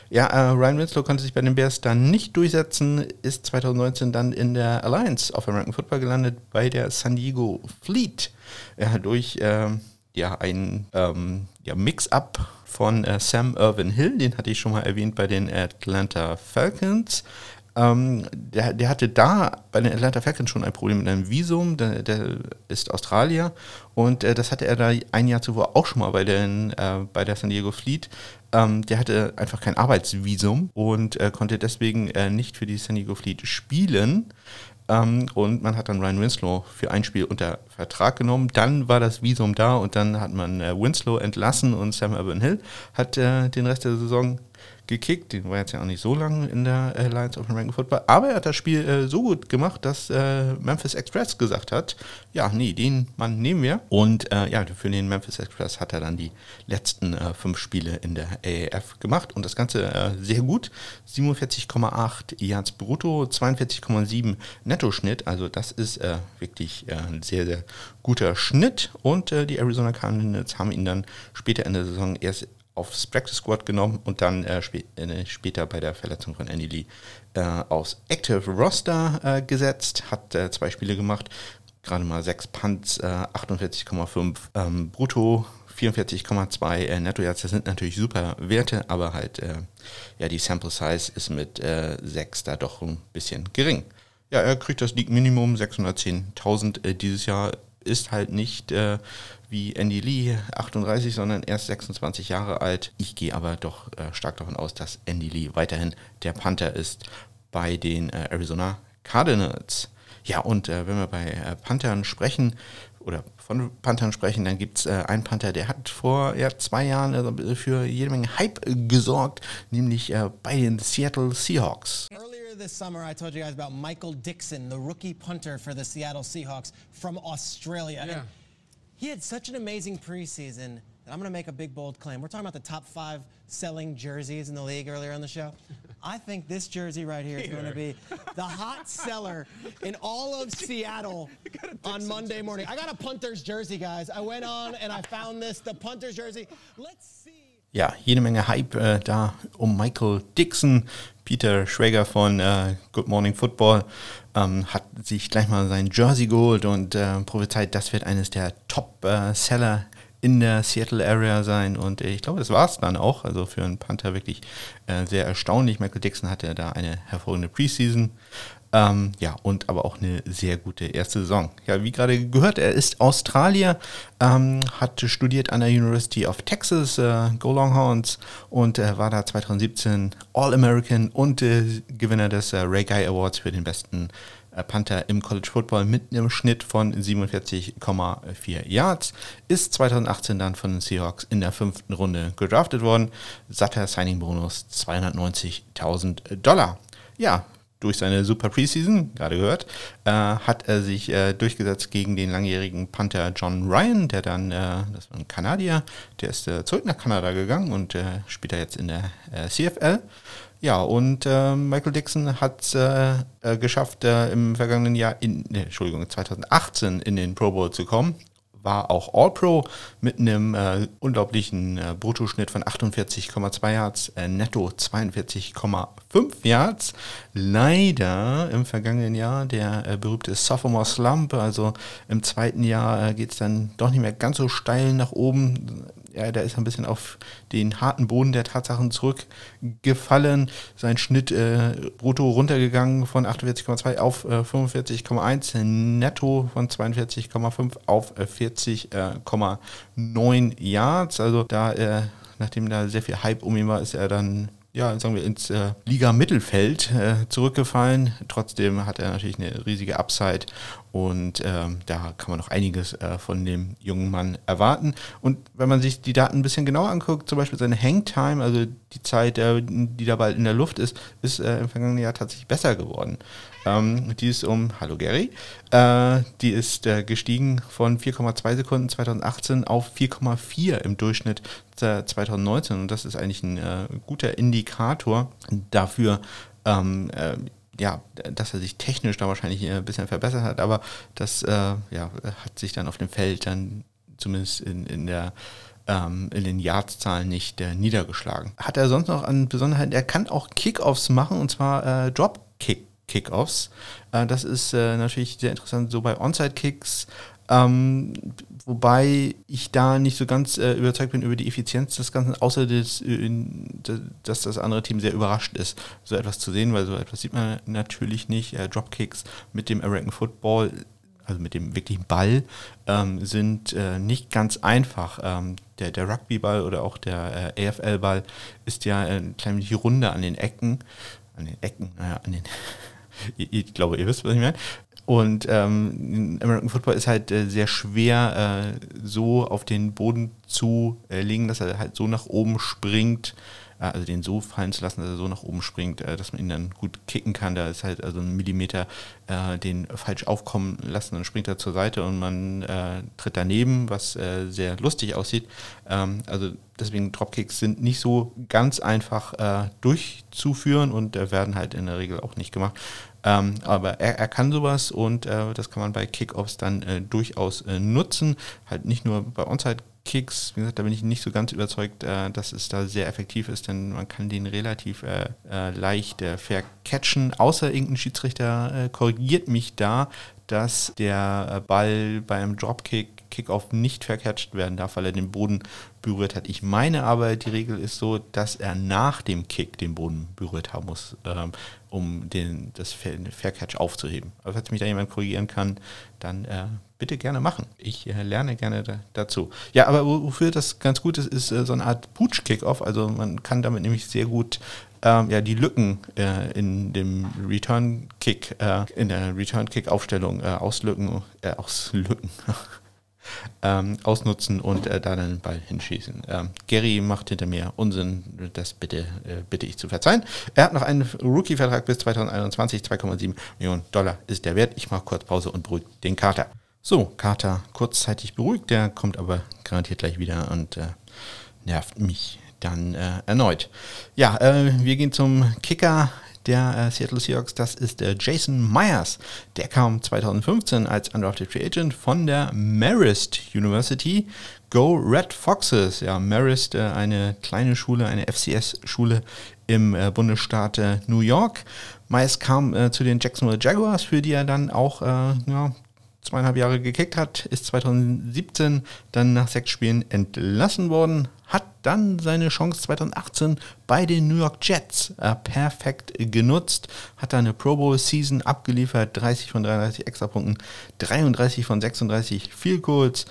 Ja, äh, Ryan Winslow konnte sich bei den Bears dann nicht durchsetzen, ist 2019 dann in der Alliance of American Football gelandet bei der San Diego Fleet. Hat durch ähm, ja, ein ähm, ja, Mix-up von äh, Sam Irvin Hill, den hatte ich schon mal erwähnt bei den Atlanta Falcons. Ähm, der, der, hatte da bei den Atlanta Falcons schon ein Problem mit einem Visum, der, der ist Australier und äh, das hatte er da ein Jahr zuvor auch schon mal bei, den, äh, bei der San Diego Fleet. Ähm, der hatte einfach kein Arbeitsvisum und äh, konnte deswegen äh, nicht für die San Diego Fleet spielen. Ähm, und man hat dann Ryan Winslow für ein Spiel unter Vertrag genommen. Dann war das Visum da und dann hat man äh, Winslow entlassen und Sam Urban Hill hat äh, den Rest der Saison gekickt. Den war jetzt ja auch nicht so lange in der Alliance of American Football. Aber er hat das Spiel äh, so gut gemacht, dass äh, Memphis Express gesagt hat, ja, nee, den Mann nehmen wir. Und äh, ja, für den Memphis Express hat er dann die letzten äh, fünf Spiele in der AAF gemacht. Und das Ganze äh, sehr gut. 47,8 Yards brutto, 42,7 Nettoschnitt. Also das ist äh, wirklich ein sehr, sehr guter Schnitt. Und die Arizona Cardinals haben ihn dann später in der Saison erst aufs Practice Squad genommen und dann äh, spä äh, später bei der Verletzung von Andy Lee äh, aus Active Roster äh, gesetzt, hat äh, zwei Spiele gemacht, gerade mal sechs Punts, 48,5 äh, ähm, brutto, 44,2 äh, Netto-Yards, das sind natürlich super Werte, aber halt, ja, die Sample Size ist mit äh, 6 da doch ein bisschen gering. Ja, er kriegt das League-Minimum 610.000 äh, dieses Jahr, ist halt nicht äh, wie Andy Lee 38, sondern erst 26 Jahre alt. Ich gehe aber doch äh, stark davon aus, dass Andy Lee weiterhin der Panther ist bei den äh, Arizona Cardinals. Ja, und äh, wenn wir bei äh, Panthern sprechen, oder von Panthern sprechen, dann gibt es äh, einen Panther, der hat vor ja, zwei Jahren äh, für jede Menge Hype gesorgt, nämlich äh, bei den Seattle Seahawks. Earlier this summer I told you guys about Michael Dixon, the rookie punter for the Seattle Seahawks from Australia. Yeah. He had such an amazing preseason that I'm going to make a big, bold claim. We're talking about the top five selling jerseys in the league earlier on the show. I think this jersey right here is going to be the hot seller in all of Seattle on Monday morning. I got a punter's jersey, guys. I went on and I found this, the punter's jersey. Let's. Ja, jede Menge Hype äh, da um Michael Dixon. Peter Schrager von äh, Good Morning Football ähm, hat sich gleich mal sein Jersey geholt und äh, prophezeit, das wird eines der Top-Seller in der Seattle Area sein. Und ich glaube, das war es dann auch. Also für einen Panther wirklich äh, sehr erstaunlich. Michael Dixon hatte da eine hervorragende Preseason. Ähm, ja, und aber auch eine sehr gute erste Saison. Ja, wie gerade gehört, er ist Australier, ähm, hat studiert an der University of Texas, äh, Go Longhorns, und äh, war da 2017 All-American und äh, Gewinner des äh, Ray Guy Awards für den besten äh, Panther im College Football mit einem Schnitt von 47,4 Yards. Ist 2018 dann von den Seahawks in der fünften Runde gedraftet worden. Satter Signing Bonus 290.000 Dollar. Ja, durch seine Super Preseason, gerade gehört, äh, hat er sich äh, durchgesetzt gegen den langjährigen Panther John Ryan, der dann, äh, das war ein Kanadier, der ist äh, zurück nach Kanada gegangen und äh, spielt er jetzt in der äh, CFL. Ja, und Michael Dixon hat es geschafft, im vergangenen Jahr, in, Entschuldigung, 2018 in den Pro Bowl zu kommen war auch All-Pro mit einem äh, unglaublichen äh, Bruttoschnitt von 48,2 Yards, äh, netto 42,5 Yards. Leider im vergangenen Jahr der äh, berühmte Sophomore Slump, also im zweiten Jahr äh, geht es dann doch nicht mehr ganz so steil nach oben ja, der ist ein bisschen auf den harten Boden der Tatsachen zurückgefallen. Sein Schnitt äh, brutto runtergegangen von 48,2 auf äh, 45,1, netto von 42,5 auf äh, 40,9 Yards. Also da, äh, nachdem da sehr viel Hype um ihn war, ist er dann ja, sagen wir, ins äh, Liga-Mittelfeld äh, zurückgefallen. Trotzdem hat er natürlich eine riesige Upside und ähm, da kann man noch einiges äh, von dem jungen Mann erwarten. Und wenn man sich die Daten ein bisschen genauer anguckt, zum Beispiel seine Hangtime, also die Zeit, äh, die da bald in der Luft ist, ist äh, im vergangenen Jahr tatsächlich besser geworden. Ähm, die ist um, hallo Gary, äh, die ist äh, gestiegen von 4,2 Sekunden 2018 auf 4,4 im Durchschnitt 2019. Und das ist eigentlich ein äh, guter Indikator dafür, ähm, ja, dass er sich technisch da wahrscheinlich ein bisschen verbessert hat, aber das äh, ja, hat sich dann auf dem Feld dann zumindest in, in der ähm, in den Yards-Zahlen nicht äh, niedergeschlagen. Hat er sonst noch an Besonderheiten? Er kann auch Kickoffs machen und zwar äh, Dropkick. Kickoffs. Äh, das ist äh, natürlich sehr interessant, so bei Onside-Kicks ähm, wobei ich da nicht so ganz äh, überzeugt bin über die Effizienz des Ganzen, außer dass, äh, dass das andere Team sehr überrascht ist, so etwas zu sehen, weil so etwas sieht man natürlich nicht. Äh, Dropkicks mit dem American Football, also mit dem wirklichen Ball, ähm, sind äh, nicht ganz einfach. Ähm, der, der Rugbyball oder auch der äh, AFL-Ball ist ja ein klein wenig runder an den Ecken. An den Ecken, naja, an den ich glaube, ihr wisst, was ich meine. Und ähm, American Football ist halt äh, sehr schwer äh, so auf den Boden zu äh, legen, dass er halt so nach oben springt, äh, also den so fallen zu lassen, dass er so nach oben springt, äh, dass man ihn dann gut kicken kann. Da ist halt also ein Millimeter äh, den falsch aufkommen lassen, dann springt er zur Seite und man tritt daneben, was sehr lustig aussieht. Ähm, also deswegen Dropkicks sind nicht so ganz einfach durchzuführen und werden halt in der Regel auch nicht gemacht. Ähm, aber er, er, kann sowas und äh, das kann man bei Kickoffs dann äh, durchaus äh, nutzen. Halt nicht nur bei Onside-Kicks, wie gesagt, da bin ich nicht so ganz überzeugt, äh, dass es da sehr effektiv ist, denn man kann den relativ äh, äh, leicht vercatchen, außer irgendein Schiedsrichter korrigiert mich da, dass der Ball beim Dropkick Kickoff nicht vercatcht werden darf, weil er den Boden berührt hat. Ich meine aber, die Regel ist so, dass er nach dem Kick den Boden berührt haben muss, ähm, um den, das Faircatch aufzuheben. Aber falls mich da jemand korrigieren kann, dann äh, bitte gerne machen. Ich äh, lerne gerne da, dazu. Ja, aber wofür das ganz gut ist, ist äh, so eine Art Pooch-Kickoff. Also man kann damit nämlich sehr gut ähm, ja, die Lücken äh, in dem Return-Kick, äh, in der Return-Kick-Aufstellung äh, auslücken, äh, auslücken. ähm, ausnutzen und äh, da dann den Ball hinschießen. Ähm, Gary macht hinter mir Unsinn, das bitte, äh, bitte ich zu verzeihen. Er hat noch einen Rookie-Vertrag bis 2021, 2,7 Millionen Dollar ist der Wert. Ich mache kurz Pause und beruhige den Kater. So, Kater kurzzeitig beruhigt, der kommt aber garantiert gleich wieder und äh, nervt mich dann äh, erneut. Ja, äh, wir gehen zum Kicker der äh, Seattle Seahawks. Das ist äh, Jason Myers. Der kam 2015 als Undrafted Free Agent von der Marist University. Go Red Foxes. Ja, Marist, äh, eine kleine Schule, eine FCS-Schule im äh, Bundesstaat äh, New York. Myers kam äh, zu den Jacksonville Jaguars, für die er dann auch ja, zweieinhalb Jahre gekickt hat, ist 2017 dann nach sechs Spielen entlassen worden, hat dann seine Chance 2018 bei den New York Jets äh, perfekt genutzt, hat eine Pro Bowl Season abgeliefert, 30 von 33 Extrapunkten, 33 von 36 Field Goals,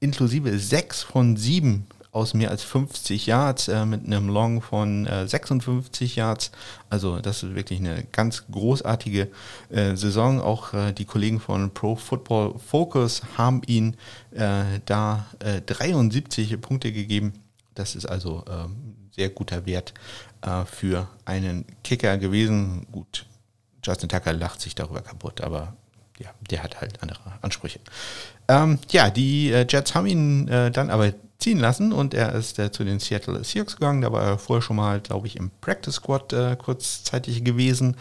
inklusive 6 von 7 aus mehr als 50 Yards äh, mit einem Long von äh, 56 Yards. Also das ist wirklich eine ganz großartige äh, Saison. Auch äh, die Kollegen von Pro Football Focus haben ihn äh, da 73 äh, Punkte gegeben. Das ist also ähm, sehr guter Wert für einen Kicker gewesen. Gut, Justin Tucker lacht sich darüber kaputt, aber ja, der hat halt andere Ansprüche. Ähm, ja, die Jets haben ihn dann aber ziehen lassen und er ist äh, zu den Seattle Seahawks gegangen. Da war er vorher schon mal, glaube ich, im Practice Squad äh, kurzzeitig gewesen.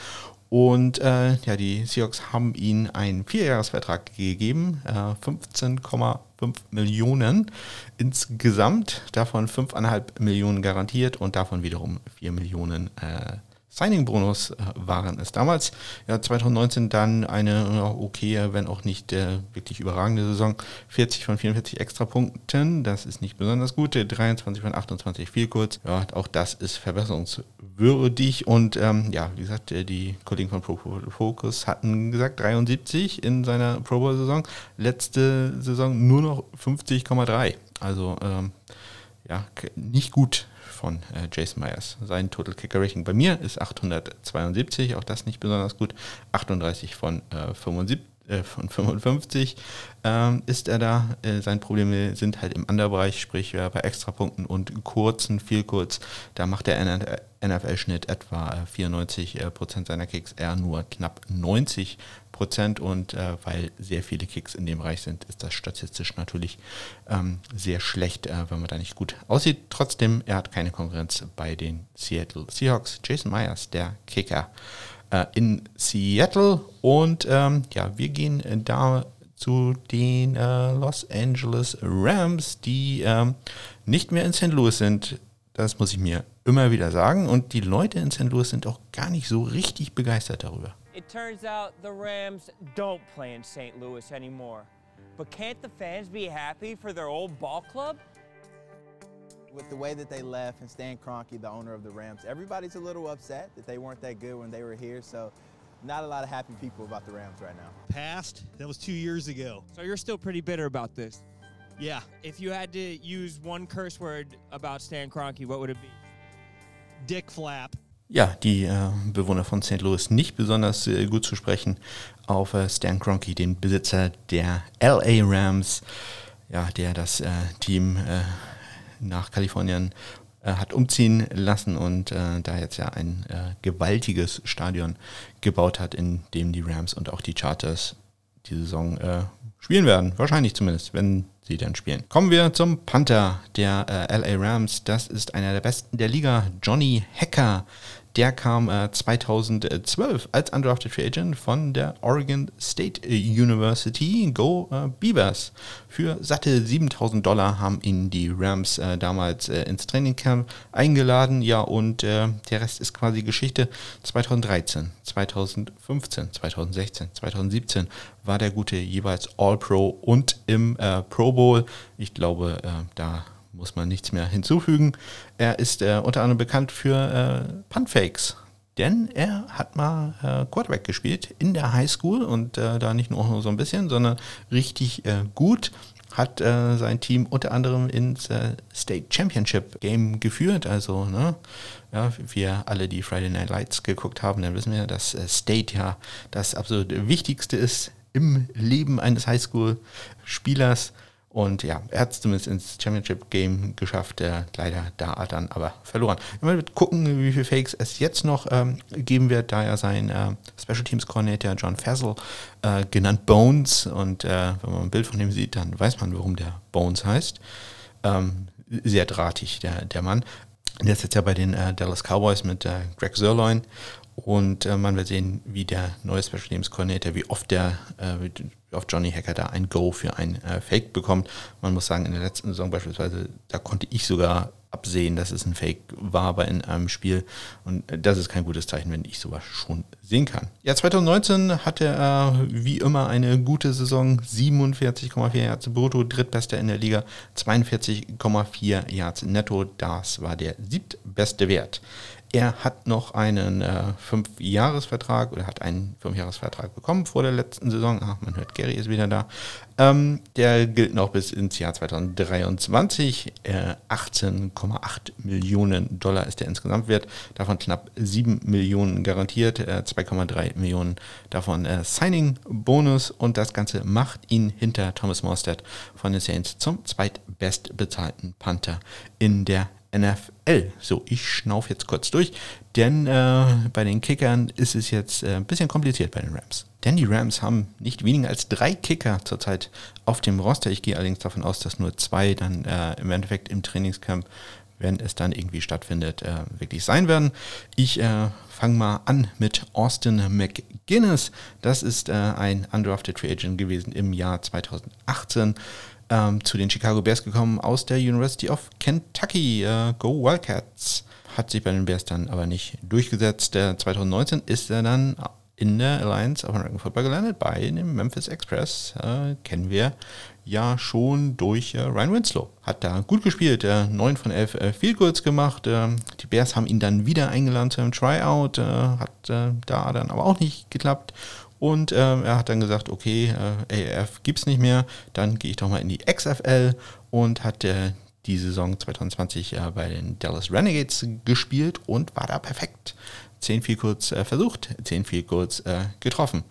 Und äh, ja, die Seahawks haben ihm einen Vierjahresvertrag gegeben, 15,5 äh, Millionen insgesamt, davon 5,5 Millionen garantiert und davon wiederum 4 Millionen äh, Signing-Bonus äh, waren es damals. Ja, 2019 dann eine okay, wenn auch nicht äh, wirklich überragende Saison. 40 von 44 Extrapunkten, das ist nicht besonders gut. 23 von 28 viel kurz. Ja, auch das ist verbesserungswürdig. Und ähm, ja, wie gesagt, äh, die Kollegen von Pro Focus hatten gesagt 73 in seiner Pro Bowl-Saison. Letzte Saison nur noch 50,3. Also ähm, ja, nicht gut von äh, Jason Myers. Sein Total Kicker Rating bei mir ist 872, auch das nicht besonders gut. 38 von, äh, 75, äh, von 55 ähm, ist er da. Äh, seine Probleme sind halt im Underbereich, sprich äh, bei Extrapunkten und kurzen, viel kurz. Da macht der NFL-Schnitt etwa 94 äh, Prozent seiner Kicks, er nur knapp 90 Prozent und äh, weil sehr viele Kicks in dem Bereich sind, ist das statistisch natürlich ähm, sehr schlecht, äh, wenn man da nicht gut aussieht. Trotzdem, er hat keine Konkurrenz bei den Seattle Seahawks. Jason Myers, der Kicker äh, in Seattle und ähm, ja, wir gehen da zu den äh, Los Angeles Rams, die ähm, nicht mehr in St. Louis sind. Das muss ich mir immer wieder sagen. Und die Leute in St. Louis sind auch gar nicht so richtig begeistert darüber. It turns out the Rams don't play in St. Louis anymore. But can't the fans be happy for their old ball club? With the way that they left and Stan Kroenke, the owner of the Rams, everybody's a little upset that they weren't that good when they were here. So not a lot of happy people about the Rams right now.
Past? That was two years ago.
So you're still pretty bitter about this?
Yeah.
If you had to use one curse word about Stan Kroenke, what would it be?
Dick Flap.
ja, die äh, Bewohner von St. Louis nicht besonders äh, gut zu sprechen auf äh, Stan Kroenke, den Besitzer der LA Rams, ja, der das äh, Team äh, nach Kalifornien äh, hat umziehen lassen und da jetzt ja ein gewaltiges Stadion gebaut hat, in dem die Rams und auch die Charters die Saison spielen werden. Wahrscheinlich zumindest, wenn sie dann spielen. Kommen wir zum Panther der LA Rams. Das ist einer der besten der Liga, Johnny Hacker der kam äh, 2012 als Undrafted Free Agent von der Oregon State University. Go äh, Beavers. Für satte 7000 Dollar haben ihn die Rams äh, damals äh, ins Trainingcamp eingeladen. Ja, und äh, der Rest ist quasi Geschichte. 2013, 2015, 2016, 2017 war der gute jeweils All-Pro und im äh, Pro Bowl. Ich glaube, da muss man nichts mehr hinzufügen. Er ist äh, unter anderem bekannt für äh, Puntfakes, denn er hat mal äh, Quarterback gespielt in der Highschool und äh, da nicht nur so ein bisschen, sondern richtig äh, gut. Hat äh, sein Team unter anderem ins äh, State Championship Game geführt. Also, ne, ja, wir alle, die Friday Night Lights geguckt haben, dann wissen wir, dass State ja das absolut Wichtigste ist im Leben eines Highschool-Spielers. Und ja, er hat es zumindest ins Championship-Game geschafft, äh, leider da dann aber verloren. Wir gucken, wie viele Fakes es jetzt noch ähm, geben wird, da er sein äh, Special Teams Coordinator John Fassel, äh, genannt Bones, und äh, wenn man ein Bild von ihm sieht, dann weiß man, warum der Bones heißt. Ähm, sehr drahtig, der, der Mann. Der ist jetzt ja bei den äh, Dallas Cowboys mit äh, Greg Sirloin und äh, man wird sehen, wie der neue Special Teams Coordinator, wie oft der, äh, wie oft Johnny Hacker da ein Go für ein äh, Fake bekommt. Man muss sagen, in der letzten Saison beispielsweise, da konnte ich sogar absehen, dass es ein Fake war bei in einem Spiel. Und das ist kein gutes Zeichen, wenn ich sowas schon sehen kann. Ja, 2019 hatte er wie immer eine gute Saison. 47,4 Yards brutto, drittbester in der Liga. 42,4 Yards netto, das war der siebtbeste Wert. Er hat noch einen äh, Fünfjahresvertrag oder hat einen Fünfjahresvertrag bekommen vor der letzten Saison. Ach, man hört, Gary ist wieder da. Ähm, der gilt noch bis ins Jahr 2023. Äh, 18,8 Millionen Dollar ist der Insgesamtwert. Davon knapp 7 Millionen garantiert, äh, 2,3 Millionen davon äh, Signing-Bonus. Und das Ganze macht ihn hinter Thomas Morstead von den Saints zum zweitbestbezahlten Panther in der NFL. So, ich schnaufe jetzt kurz durch, denn äh, bei den Kickern ist es jetzt äh, ein bisschen kompliziert bei den Rams. Denn die Rams haben nicht weniger als drei Kicker zurzeit auf dem Roster. Ich gehe allerdings davon aus, dass nur zwei dann äh, im Endeffekt im Trainingscamp, wenn es dann irgendwie stattfindet, äh, wirklich sein werden. Ich äh, fange mal an mit Austin McGuinness. Das ist äh, ein undrafted Free Agent gewesen im Jahr 2018 ähm, zu den Chicago Bears gekommen aus der University of Kentucky. Äh, Go Wildcats. Hat sich bei den Bears dann aber nicht durchgesetzt. Der 2019 ist er dann in der Alliance of American Football gelandet bei dem Memphis Express. Äh, kennen wir ja schon durch äh, Ryan Winslow. Hat da gut gespielt, äh, 9 von 11 äh, Field Goals gemacht. Äh, die Bears haben ihn dann wieder eingeladen zum Tryout. Äh, hat äh, da dann aber auch nicht geklappt. Und ähm, er hat dann gesagt, okay, äh, AF gibt es nicht mehr, dann gehe ich doch mal in die XFL und hat äh, die Saison 2020 äh, bei den Dallas Renegades gespielt und war da perfekt. 10 viel kurz äh, versucht, 10 viel kurz äh, getroffen.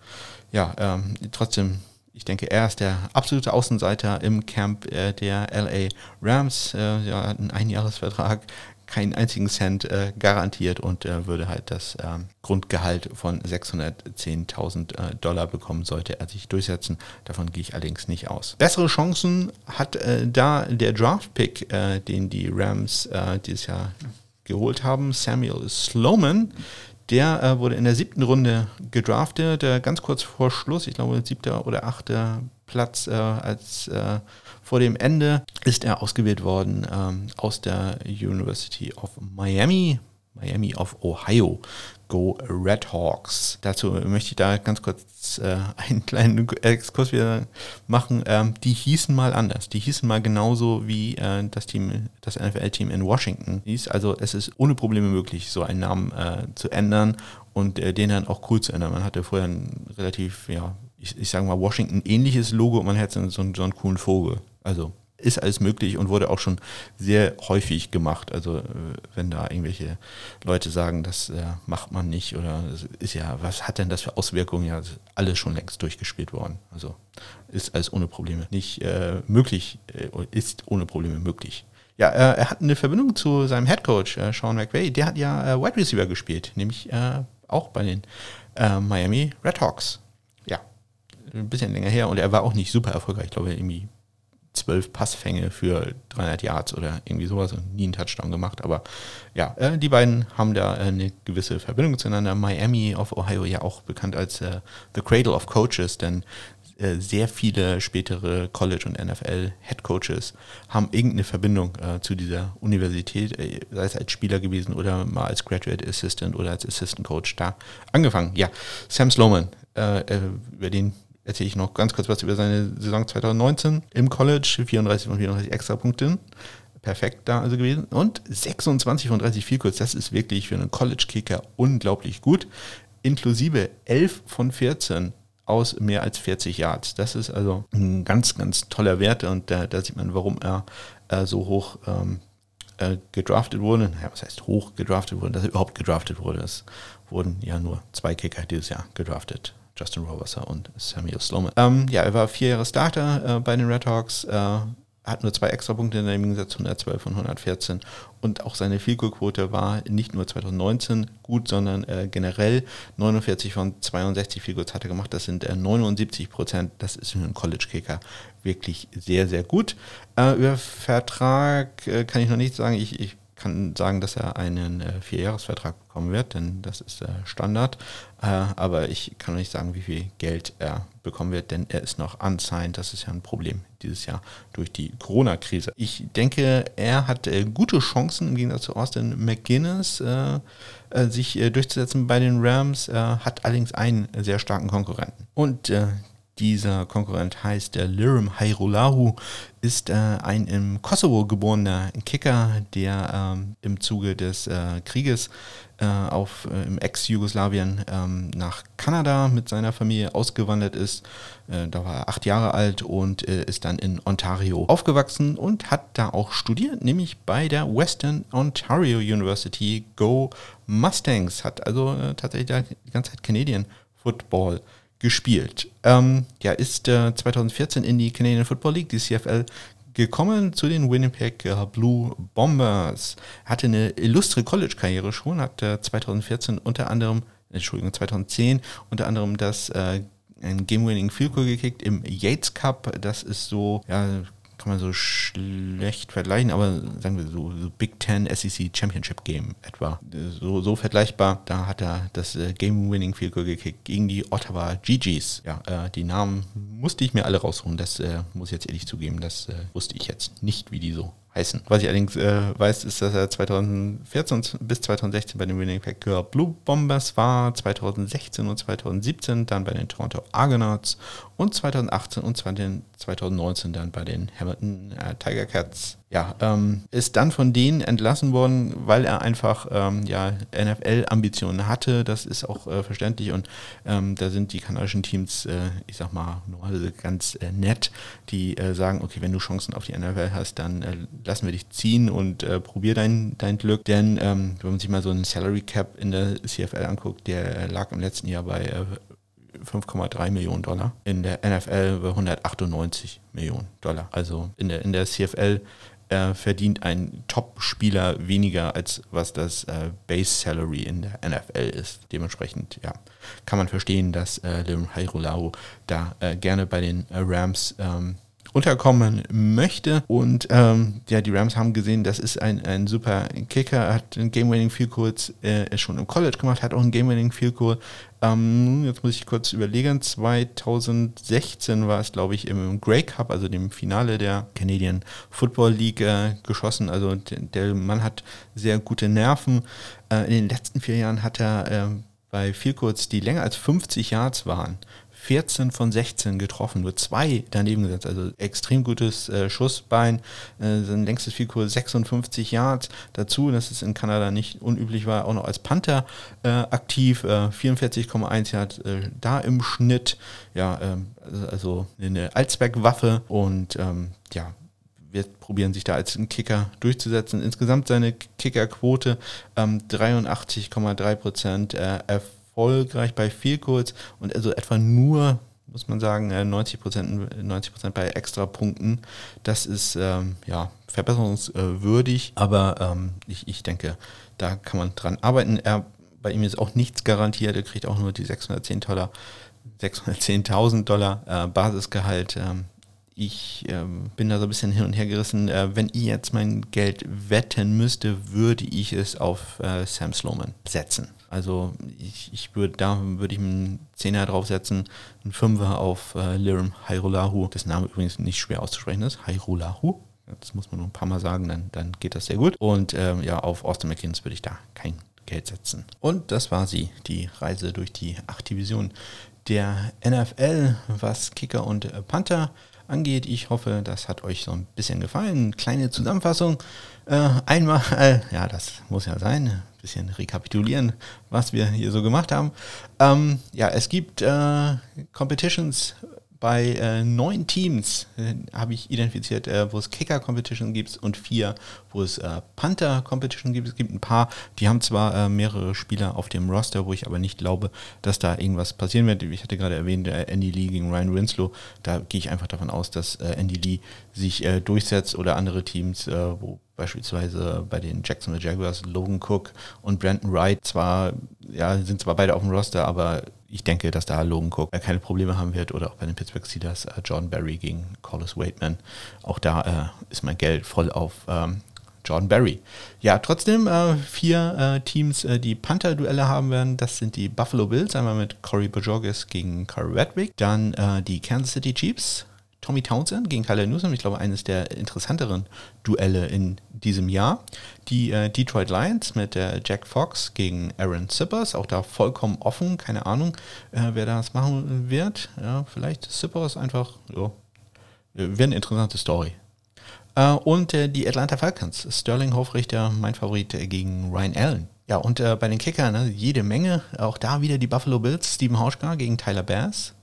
Ja, ähm, trotzdem, ich denke, er ist der absolute Außenseiter im Camp äh, der LA Rams. Äh, ja, hat einen Einjahresvertrag, keinen einzigen Cent äh, garantiert und äh, würde halt das äh, Grundgehalt von 610.000 äh, Dollar bekommen, sollte er sich durchsetzen. Davon gehe ich allerdings nicht aus. Bessere Chancen hat äh, da der Draft-Pick, äh, den die Rams dieses Jahr geholt haben, Samuel Sloman. Der wurde in der siebten Runde gedraftet, ganz kurz vor Schluss, ich glaube siebter oder achter Platz als vor dem Ende ist er ausgewählt worden ähm, aus der University of Miami, Miami of Ohio. Go Red Hawks. Dazu möchte ich da ganz kurz äh, einen kleinen Exkurs wieder machen. Ähm, die hießen mal anders. Die hießen mal genauso wie äh, das Team, das NFL-Team in Washington hieß. Also es ist ohne Probleme möglich, so einen Namen äh, zu ändern und äh, den dann auch cool zu ändern. Man hatte vorher ein relativ, ja, ich, ich sage mal Washington ähnliches Logo und man hätte so, so, so einen coolen Vogel. Also ist alles möglich und wurde auch schon sehr häufig gemacht. Also äh, wenn da irgendwelche Leute sagen, das äh, macht man nicht oder ist ja, was hat denn das für Auswirkungen? Ja, alles schon längst durchgespielt worden. Also ist alles ohne Probleme nicht äh, möglich, äh, ist ohne Probleme möglich. Ja, äh, er hat eine Verbindung zu seinem Headcoach, Sean McVay. Der hat ja Wide Receiver gespielt, nämlich auch bei den Miami Red Hawks. Ja, ein bisschen länger her und er war auch nicht super erfolgreich. Ich glaube, irgendwie zwölf Passfänge für 300 Yards oder irgendwie sowas und nie einen Touchdown gemacht. Aber ja, äh, die beiden haben da äh, eine gewisse Verbindung zueinander. Miami of Ohio ja auch bekannt als äh, The Cradle of Coaches, denn äh, sehr viele spätere College- und NFL-Head-Coaches haben irgendeine Verbindung äh, zu dieser Universität, äh, sei es als Spieler gewesen oder mal als Graduate Assistant oder als Assistant Coach da angefangen. Ja, Sam Sloman, über den erzähle ich noch ganz kurz was über seine Saison 2019 im College, 34 von 34 Extrapunkten. Perfekt da also gewesen. Und 26 von 30 viel kurz, das ist wirklich für einen College-Kicker unglaublich gut. Inklusive 11 von 14 aus mehr als 40 Yards. Das ist also ein ganz, ganz toller Wert und da, da sieht man, warum er äh, so hoch ähm, äh, gedraftet wurde. Naja, was heißt hoch gedraftet wurde? Dass er überhaupt gedraftet wurde. Es wurden ja nur zwei Kicker dieses Jahr gedraftet. Justin Roverser und Samuel Sloman. Ähm, ja, er war vier Jahre Starter äh, bei den Red Hawks, äh, hat nur zwei Extrapunkte im Gegensatz zu 112 und 114 und auch seine Vielkohlquote war nicht nur 2019 gut, sondern äh, generell 49 von 62 Vielkohls hat er gemacht. Das sind äh, 79 Prozent. Das ist für einen College-Kicker wirklich sehr, sehr gut. Äh, über Vertrag äh, kann ich noch nichts sagen. Ich, ich kann sagen, dass er einen äh, Vierjahresvertrag bekommen wird, denn das ist äh, Standard. Äh, aber ich kann nicht sagen, wie viel Geld er bekommen wird, denn er ist noch unsigned. Das ist ja ein Problem dieses Jahr durch die Corona-Krise. Ich denke, er hat äh, gute Chancen im Gegensatz zu Austin McGuinness sich durchzusetzen bei den Rams, hat allerdings einen sehr starken Konkurrenten. Und dieser Konkurrent heißt der Lirim Hairolahu, ist äh, ein im Kosovo geborener Kicker, der ähm, im Zuge des äh, Krieges äh, auf, äh, im Ex-Jugoslawien ähm, nach Kanada mit seiner Familie ausgewandert ist. Äh, da war er acht Jahre alt und äh, ist dann in Ontario aufgewachsen und hat da auch studiert, nämlich bei der Western Ontario University Go Mustangs. Hat also tatsächlich die ganze Zeit Canadian Football gespielt. Ähm, ja, ist äh, 2014 in die Canadian Football League, die CFL, gekommen zu den Winnipeg äh, Blue Bombers. Hatte eine illustre College-Karriere schon, hat äh, 2014 unter anderem, Entschuldigung, 2010 unter anderem das äh, ein Game-Winning Field Goal gekickt im Yates Cup. Das ist so, ja, kann man so schlecht vergleichen, aber sagen wir so, so Big Ten SEC Championship Game etwa. So, so vergleichbar. Da hat er das äh, Game-Winning Field Goal gekickt gegen die Ottawa GGs. Ja, äh, die Namen musste ich mir alle rausholen. Das äh, muss ich jetzt ehrlich zugeben. Das äh, wusste ich jetzt nicht, wie die so heißen. Was ich allerdings äh, weiß, ist, dass er 2014 bis 2016 bei den Winnipeg Blue Bombers war, 2016 und 2017 dann bei den Toronto Argonauts und 2018 und 2019 dann bei den Hamilton äh, Tiger Cats ja, ähm, ist dann von denen entlassen worden, weil er einfach ähm, ja, NFL-Ambitionen hatte. Das ist auch äh, verständlich und ähm, da sind die kanadischen Teams, äh, ich sag mal, ganz äh, nett, die äh, sagen, okay, wenn du Chancen auf die NFL hast, dann äh, lassen wir dich ziehen und äh, probier dein, dein Glück. Denn ähm, wenn man sich mal so einen Salary Cap in der CFL anguckt, der lag im letzten Jahr bei 5,3 Millionen Dollar. In der NFL bei 198 Millionen Dollar. Also in der, in der CFL äh, verdient ein Top-Spieler weniger, als was das äh, Base-Salary in der NFL ist. Dementsprechend, ja, kann man verstehen, dass äh, Lim Hairolau da äh, gerne bei den äh, Rams ähm, unterkommen möchte. Und ähm, ja, die Rams haben gesehen, das ist ein, ein super Kicker. Er hat ein Game-Winning Field Goal äh, schon im College gemacht, hat auch ein Game-Winning Field Goal. Ähm, jetzt muss ich kurz überlegen. 2016 war es, glaube ich, im Grey Cup, also dem Finale der Canadian Football League, äh, geschossen. Also der, Mann hat sehr gute Nerven. Äh, in den letzten vier Jahren hat er äh, bei Field Goals, die länger als 50 Yards waren, 14 von 16 getroffen, nur zwei daneben gesetzt. Also extrem gutes äh, Schussbein, äh, sein längstes Vielkurs 56 Yards. Dazu, dass es in Kanada nicht unüblich war, auch noch als Panther äh, aktiv, 44,1 äh, Yards äh, da im Schnitt. Ja, ähm, also eine Allzweckwaffe und ähm, ja, wir probieren sich da als ein Kicker durchzusetzen. Insgesamt seine Kickerquote ähm, 83,3 Prozent äh, erfolgreich bei viel kurz und also etwa nur, muss man sagen, 90 äh, Prozent 90 bei Extrapunkten. Das ist ähm, ja verbesserungswürdig, aber ähm, ich, ich denke, da kann man dran arbeiten. Er, bei ihm ist auch nichts garantiert, er kriegt auch nur die 610 Dollar, 610.000 Dollar äh, Basisgehalt. Ähm, ich ähm, bin da so ein bisschen hin und her gerissen. Äh, wenn ich jetzt mein Geld wetten müsste, würde ich es auf äh, Sam Sloman setzen. Also ich, ich würde da würde ich einen Zehner draufsetzen, einen Fünfer auf äh, Lirim Hairolahu. Das Name übrigens nicht schwer auszusprechen ist. Hairolahu. Das muss man nur ein paar Mal sagen, dann, dann geht das sehr gut. Und ähm, ja, auf Austin McKinnon würde ich da kein Geld setzen. Und das war sie, die Reise durch die acht Divisionen der NFL, was Kicker und Panther angeht. Ich hoffe, das hat euch so ein bisschen gefallen. Kleine Zusammenfassung. Äh, einmal, ja, das muss ja sein, ein bisschen rekapitulieren, was wir hier so gemacht haben. Ähm, ja, es gibt äh, Competitions bei äh, neun Teams äh, habe ich identifiziert, äh, wo es Kicker-Competition gibt und vier, wo es äh, Panther-Competition gibt. Es gibt ein paar, die haben zwar äh, mehrere Spieler auf dem Roster, wo ich aber nicht glaube, dass da irgendwas passieren wird. Ich hatte gerade erwähnt, äh, Andy Lee gegen Ryan Winslow. Da gehe ich einfach davon aus, dass Andy Lee sich durchsetzt oder andere Teams, wo beispielsweise bei den Jacksonville Jaguars Logan Cook und Brandon Wright zwar, ja, sind zwar beide auf dem Roster, aber ich denke, dass da Logan Cook keine Probleme haben wird oder auch bei den Pittsburgh Steelers äh, Jordan Berry gegen Collis Waitman. Auch da äh, ist mein Geld voll auf ähm, Jordan Berry. Ja, trotzdem äh, vier äh, Teams, äh, die Panther-Duelle haben werden. Das sind die Buffalo Bills, einmal mit Corey Bojorges gegen Corey Redwick. Dann äh, die Kansas City Chiefs, Tommy Townsend gegen Kyler Newsom. Ich glaube, eines der interessanteren Duelle in diesem Jahr. Die äh, Detroit Lions mit äh, Jack Fox gegen Aaron Sippers. Auch da vollkommen offen. Keine Ahnung, äh, wer das machen wird. Ja, vielleicht Sippers einfach. Ja, wäre eine interessante Story. Äh, und äh, die Atlanta Falcons. Sterling Hofrichter, mein Favorit, äh, gegen Ryan Allen. Ja, und bei den Kickern ne, jede Menge. Auch da wieder die Buffalo Bills. Steven Hauschka gegen Tyler Bass.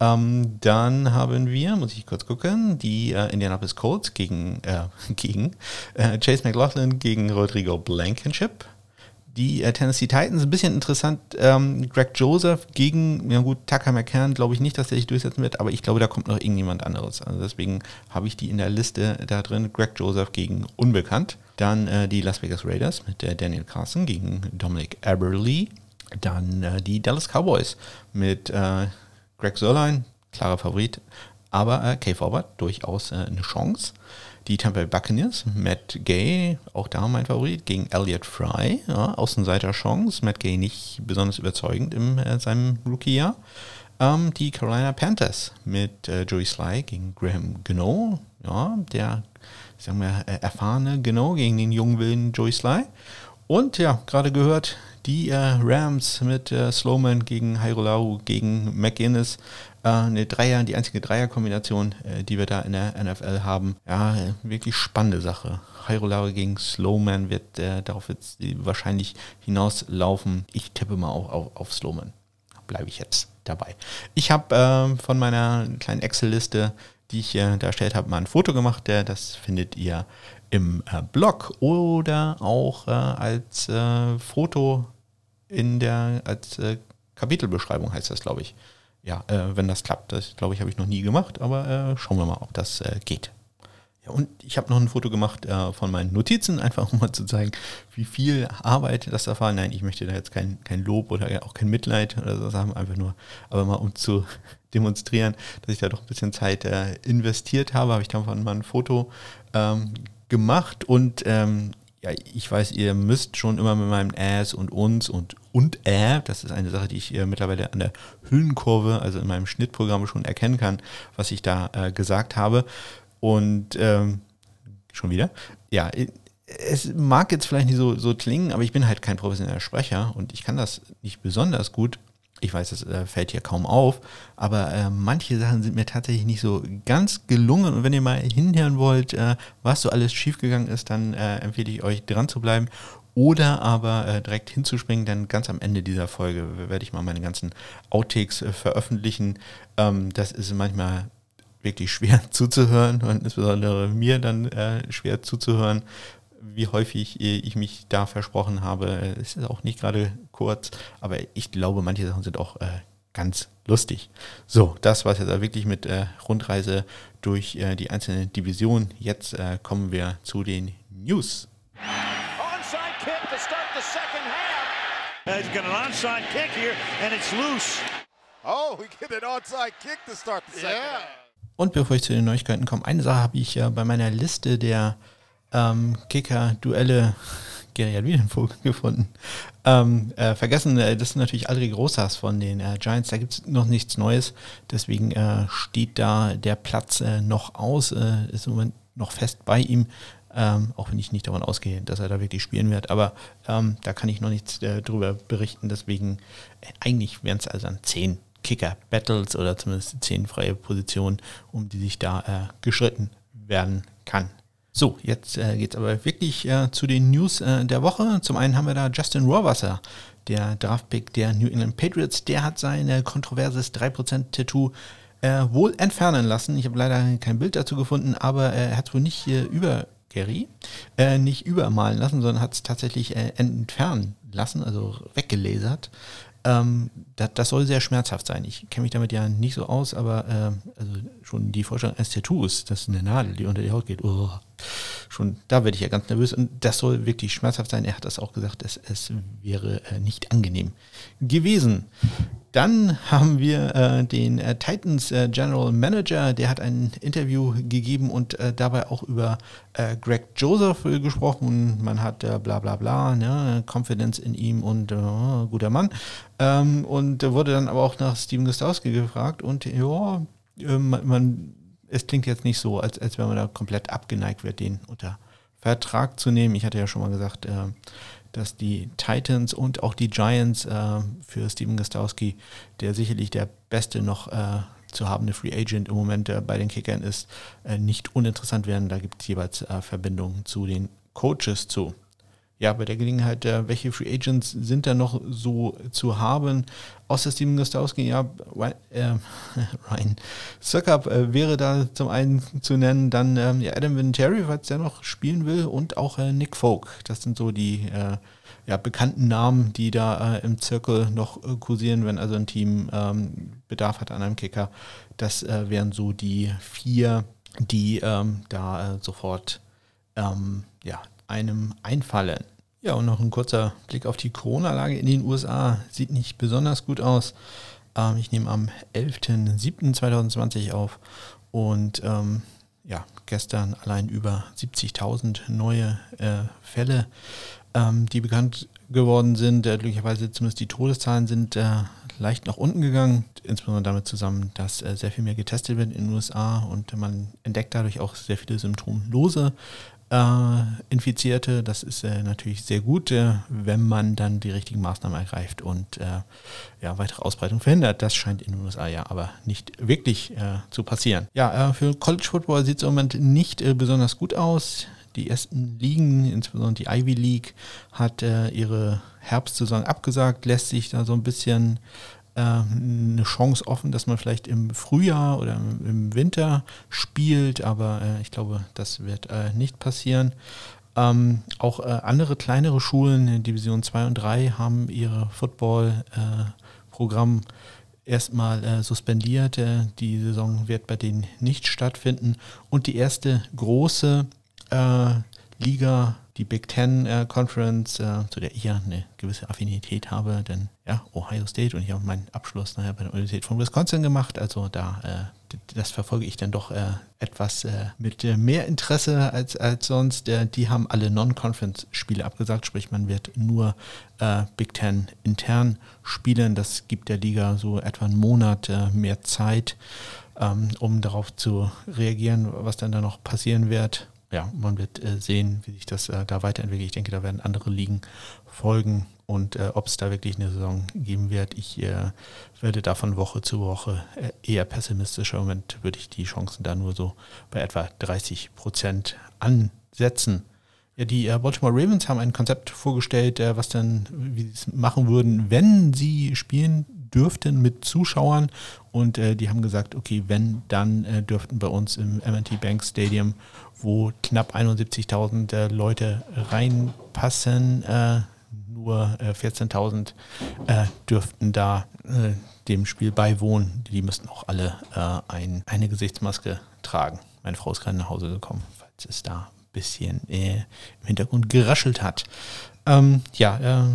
Ähm, dann haben wir, muss ich kurz gucken, die äh, Indianapolis Colts gegen, äh, gegen äh, Chase McLaughlin gegen Rodrigo Blankenship. Die äh, Tennessee Titans, ein bisschen interessant, ähm, Greg Joseph gegen, ja gut, Tucker McCann, glaube ich nicht, dass der sich durchsetzen wird, aber ich glaube, da kommt noch irgendjemand anderes. Also deswegen habe ich die in der Liste da drin, Greg Joseph gegen Unbekannt. Dann äh, die Las Vegas Raiders mit der Daniel Carson gegen Dominic Aberley. Dann äh, die Dallas Cowboys mit Greg Sörlein, klarer Favorit, aber äh, Kay Forward durchaus äh, eine Chance. Die Tampa Buccaneers, Matt Gay, auch da mein Favorit, gegen Elliot Fry, ja, Außenseiter Chance. Matt Gay nicht besonders überzeugend in äh, seinem Rookie-Jahr. Ähm, die Carolina Panthers mit äh, Joey Sly gegen Graham Gano, ja, der, sagen wir, äh, erfahrene Gano gegen den jungen wilden Joey Sly. Und ja, gerade gehört, die äh, Rams mit äh, Slowman gegen Hairolau gegen McGinnis. Äh, eine Dreier, die einzige Dreierkombination, die wir da in der NFL haben. Ja, wirklich spannende Sache. Hairolau gegen Slowman wird, äh, darauf wird wahrscheinlich hinauslaufen. Ich tippe mal auch auf, auf Slowman. Bleibe ich jetzt dabei. Ich habe äh, von meiner kleinen Excel-Liste die ich äh, dargestellt habe, mal ein Foto gemacht. Das findet ihr im Blog oder auch als Foto in der als äh, Kapitelbeschreibung heißt das, glaube ich. Ja, äh, wenn das klappt. Das, glaube ich, habe ich noch nie gemacht, aber äh, schauen wir mal, ob das äh, geht. Ja, und ich habe noch ein Foto gemacht äh, von meinen Notizen, einfach um mal zu zeigen, wie viel Arbeit das da war. Nein, ich möchte da jetzt kein, kein Lob oder auch kein Mitleid oder so sagen, einfach nur, aber mal um zu demonstrieren, dass ich da doch ein bisschen Zeit investiert habe, habe ich davon mal ein Foto ähm, gemacht und ähm, ja, ich weiß, ihr müsst schon immer mit meinem As und uns und und äh, das ist eine Sache, die ich äh, mittlerweile an der Hüllenkurve, also in meinem Schnittprogramm schon erkennen kann, was ich da äh, gesagt habe. Und ähm, schon wieder? Ja, es mag jetzt vielleicht nicht so, so klingen, aber ich bin halt kein professioneller Sprecher und ich kann das nicht besonders gut ich weiß, das äh, fällt hier kaum auf, aber äh, manche Sachen sind mir tatsächlich nicht so ganz gelungen. Und wenn ihr mal hinhören wollt, äh, was so alles schiefgegangen ist, dann äh, empfehle ich euch dran zu bleiben. Oder aber äh, direkt hinzuspringen, denn ganz am Ende dieser Folge werde ich mal meine ganzen Outtakes äh, veröffentlichen. Ähm, das ist manchmal wirklich schwer zuzuhören und insbesondere mir dann schwer zuzuhören, wie häufig ich mich da versprochen habe. Es ist auch nicht gerade kurz, aber ich glaube, manche Sachen sind auch äh, ganz lustig. So, das war es jetzt wirklich mit äh, Rundreise durch äh, die einzelnen Divisionen. Jetzt äh, kommen wir zu den News. Onside kick to start the second half. He's got an onside kick here and it's loose. Oh, we get an onside kick to start the second yeah. half. Und bevor ich zu den Neuigkeiten komme, eine Sache habe ich ja bei meiner Liste der ähm, Kicker-Duelle Gary hat wieder einen Vogel gefunden. Ähm, äh, vergessen, äh, das sind natürlich Aldrich Rosas von den äh, Giants. Da gibt es noch nichts Neues. Deswegen äh, steht da der Platz äh, noch aus. Äh, ist im Moment noch fest bei ihm. Ähm, auch wenn ich nicht davon ausgehe, dass er da wirklich spielen wird. Aber ähm, da kann ich noch nichts drüber berichten. Deswegen, eigentlich wären es also dann zehn Kicker-Battles oder zumindest zehn freie Positionen, um die sich da geschritten werden kann. So, jetzt äh, geht es aber wirklich äh, zu den News äh, der Woche. Zum einen haben wir da Justin Rohrwasser, der Draftpick der New England Patriots. Der hat sein äh, kontroverses 3%-Tattoo äh, wohl entfernen lassen. Ich habe leider kein Bild dazu gefunden, aber er hat es wohl nicht äh, über Gary, äh, nicht übermalen lassen, sondern hat es tatsächlich entfernen lassen, also weggelasert. Ähm, das, das, soll sehr schmerzhaft sein. Ich kenne mich damit ja nicht so aus, aber äh, also schon die Vorstellung eines Tattoos, das ist eine Nadel, die unter die Haut geht, oh, schon da werde ich ja ganz nervös und das soll wirklich schmerzhaft sein. Er hat das auch gesagt, es, es wäre äh, nicht angenehm gewesen. Dann haben wir äh, den äh, Titans äh, General Manager, der hat ein Interview gegeben und äh, dabei auch über äh, Greg Joseph äh, gesprochen. Man hat bla bla bla, ne, Confidence in ihm und guter Mann. Ähm, und wurde dann aber auch nach Steven Gostowski gefragt und ja, man, man, es klingt jetzt nicht so, als, als wenn man da komplett abgeneigt wird, den unter Vertrag zu nehmen. Ich hatte ja schon mal gesagt, dass die Titans und auch die Giants äh, für Steven Gostowski, der sicherlich der beste noch äh, zu habende Free Agent im Moment äh, bei den Kickern ist, äh, nicht uninteressant werden. Da gibt es jeweils äh, Verbindungen zu den Coaches zu ja, bei der Gelegenheit, äh, welche Free Agents sind da noch so zu haben? Außer Steven Gostowski, ja, äh, Ryan Suckup äh, wäre da zum einen zu nennen, dann ähm, ja, Adam Vinatieri, falls der noch spielen will, und auch äh, Nick Folk. Das sind so die äh, ja, bekannten Namen, die da äh, im Zirkel noch kursieren, wenn also ein Team ähm, Bedarf hat an einem Kicker. Das wären so die vier, die ähm, da sofort ähm, ja, einem einfallen. Ja, und noch ein kurzer Blick auf die Corona-Lage in den USA. Sieht nicht besonders gut aus. Ähm, ich nehme am 11.07.2020 auf und ähm, ja, gestern allein über 70.000 neue äh, Fälle, ähm, die bekannt geworden sind. Äh, glücklicherweise zumindest die Todeszahlen sind äh, leicht nach unten gegangen, insbesondere damit zusammen, dass äh, sehr viel mehr getestet wird in den USA und man entdeckt dadurch auch sehr viele symptomlose äh, Infizierte. Das ist äh, natürlich sehr gut, äh, wenn man dann die richtigen Maßnahmen ergreift und äh, ja, weitere Ausbreitung verhindert. Das scheint in den USA ja aber nicht wirklich äh, zu passieren. Ja, für College Football sieht es im Moment nicht besonders gut aus. Die ersten Ligen, insbesondere die Ivy League, hat ihre Herbstsaison abgesagt, lässt sich da so ein bisschen eine Chance offen, dass man vielleicht im Frühjahr oder im Winter spielt, aber äh, ich glaube, das wird äh, nicht passieren. Ähm, auch äh, andere kleinere Schulen in Division 2 und 3 haben ihre Football-Programm erstmal äh, suspendiert. Äh, die Saison wird bei denen nicht stattfinden. Und die erste große äh, Liga die Big Ten äh, Conference, äh, zu der ich ja eine gewisse Affinität habe, denn ja, Ohio State und ich habe meinen Abschluss nachher bei der Universität von Wisconsin gemacht, also da, äh, das verfolge ich dann doch äh, etwas äh, mit äh, mehr Interesse als, als sonst. die haben alle Non-Conference-Spiele abgesagt, sprich man wird nur Big Ten intern spielen. Das gibt der Liga so etwa einen Monat mehr Zeit, ähm, um darauf zu reagieren, was dann da noch passieren wird ja, man wird äh, sehen, wie sich das äh, da weiterentwickelt. Ich denke, da werden andere Ligen folgen und äh, ob es da wirklich eine Saison geben wird. Ich äh, werde da von Woche zu Woche äh, eher pessimistischer. Im Moment würde ich die Chancen da nur so bei etwa 30 Prozent ansetzen. Ja, die äh, Baltimore Ravens haben ein Konzept vorgestellt, was dann, wie sie es machen würden, wenn sie spielen dürften mit Zuschauern. Und die haben gesagt, okay, wenn, dann dürften bei uns im MT Bank Stadium wo knapp 71.000 äh, Leute reinpassen. Äh, nur äh, 14.000 äh, dürften da äh, dem Spiel beiwohnen. Die müssten auch alle äh, ein, eine Gesichtsmaske tragen. Meine Frau ist gerade nach Hause gekommen, falls es da ein bisschen im Hintergrund geraschelt hat. Ähm, ja,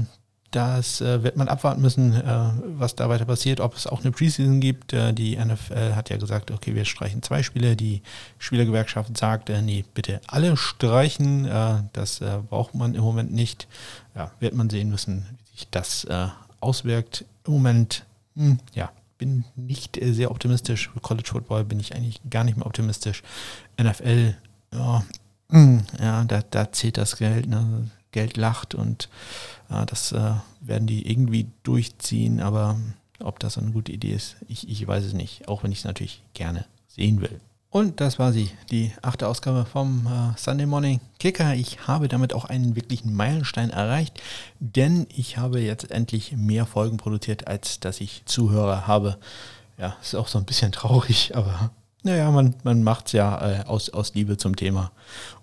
das äh, wird man abwarten müssen, äh, was da weiter passiert, ob es auch eine Preseason gibt. Äh, die NFL hat ja gesagt, okay, wir streichen zwei Spiele. Die Spielergewerkschaft sagt, äh, nee, bitte alle streichen. Äh, das äh, braucht man im Moment nicht. Ja, wird man sehen müssen, wie sich das auswirkt. Im Moment, hm, ja, bin nicht sehr optimistisch. Für College Football bin ich eigentlich gar nicht mehr optimistisch. NFL, ja, hm, ja da, da zählt das Geld. Ne? Geld lacht und das äh, werden die irgendwie durchziehen, aber ob das eine gute Idee ist, ich, ich weiß es nicht, auch wenn ich es natürlich gerne sehen will. Und das war sie, die achte Ausgabe vom äh, Sunday Morning Kicker. Ich habe damit auch einen wirklichen Meilenstein erreicht, denn ich habe jetzt endlich mehr Folgen produziert, als dass ich Zuhörer habe. Ja, ist auch so ein bisschen traurig, aber naja, man, man macht es ja äh, aus, aus Liebe zum Thema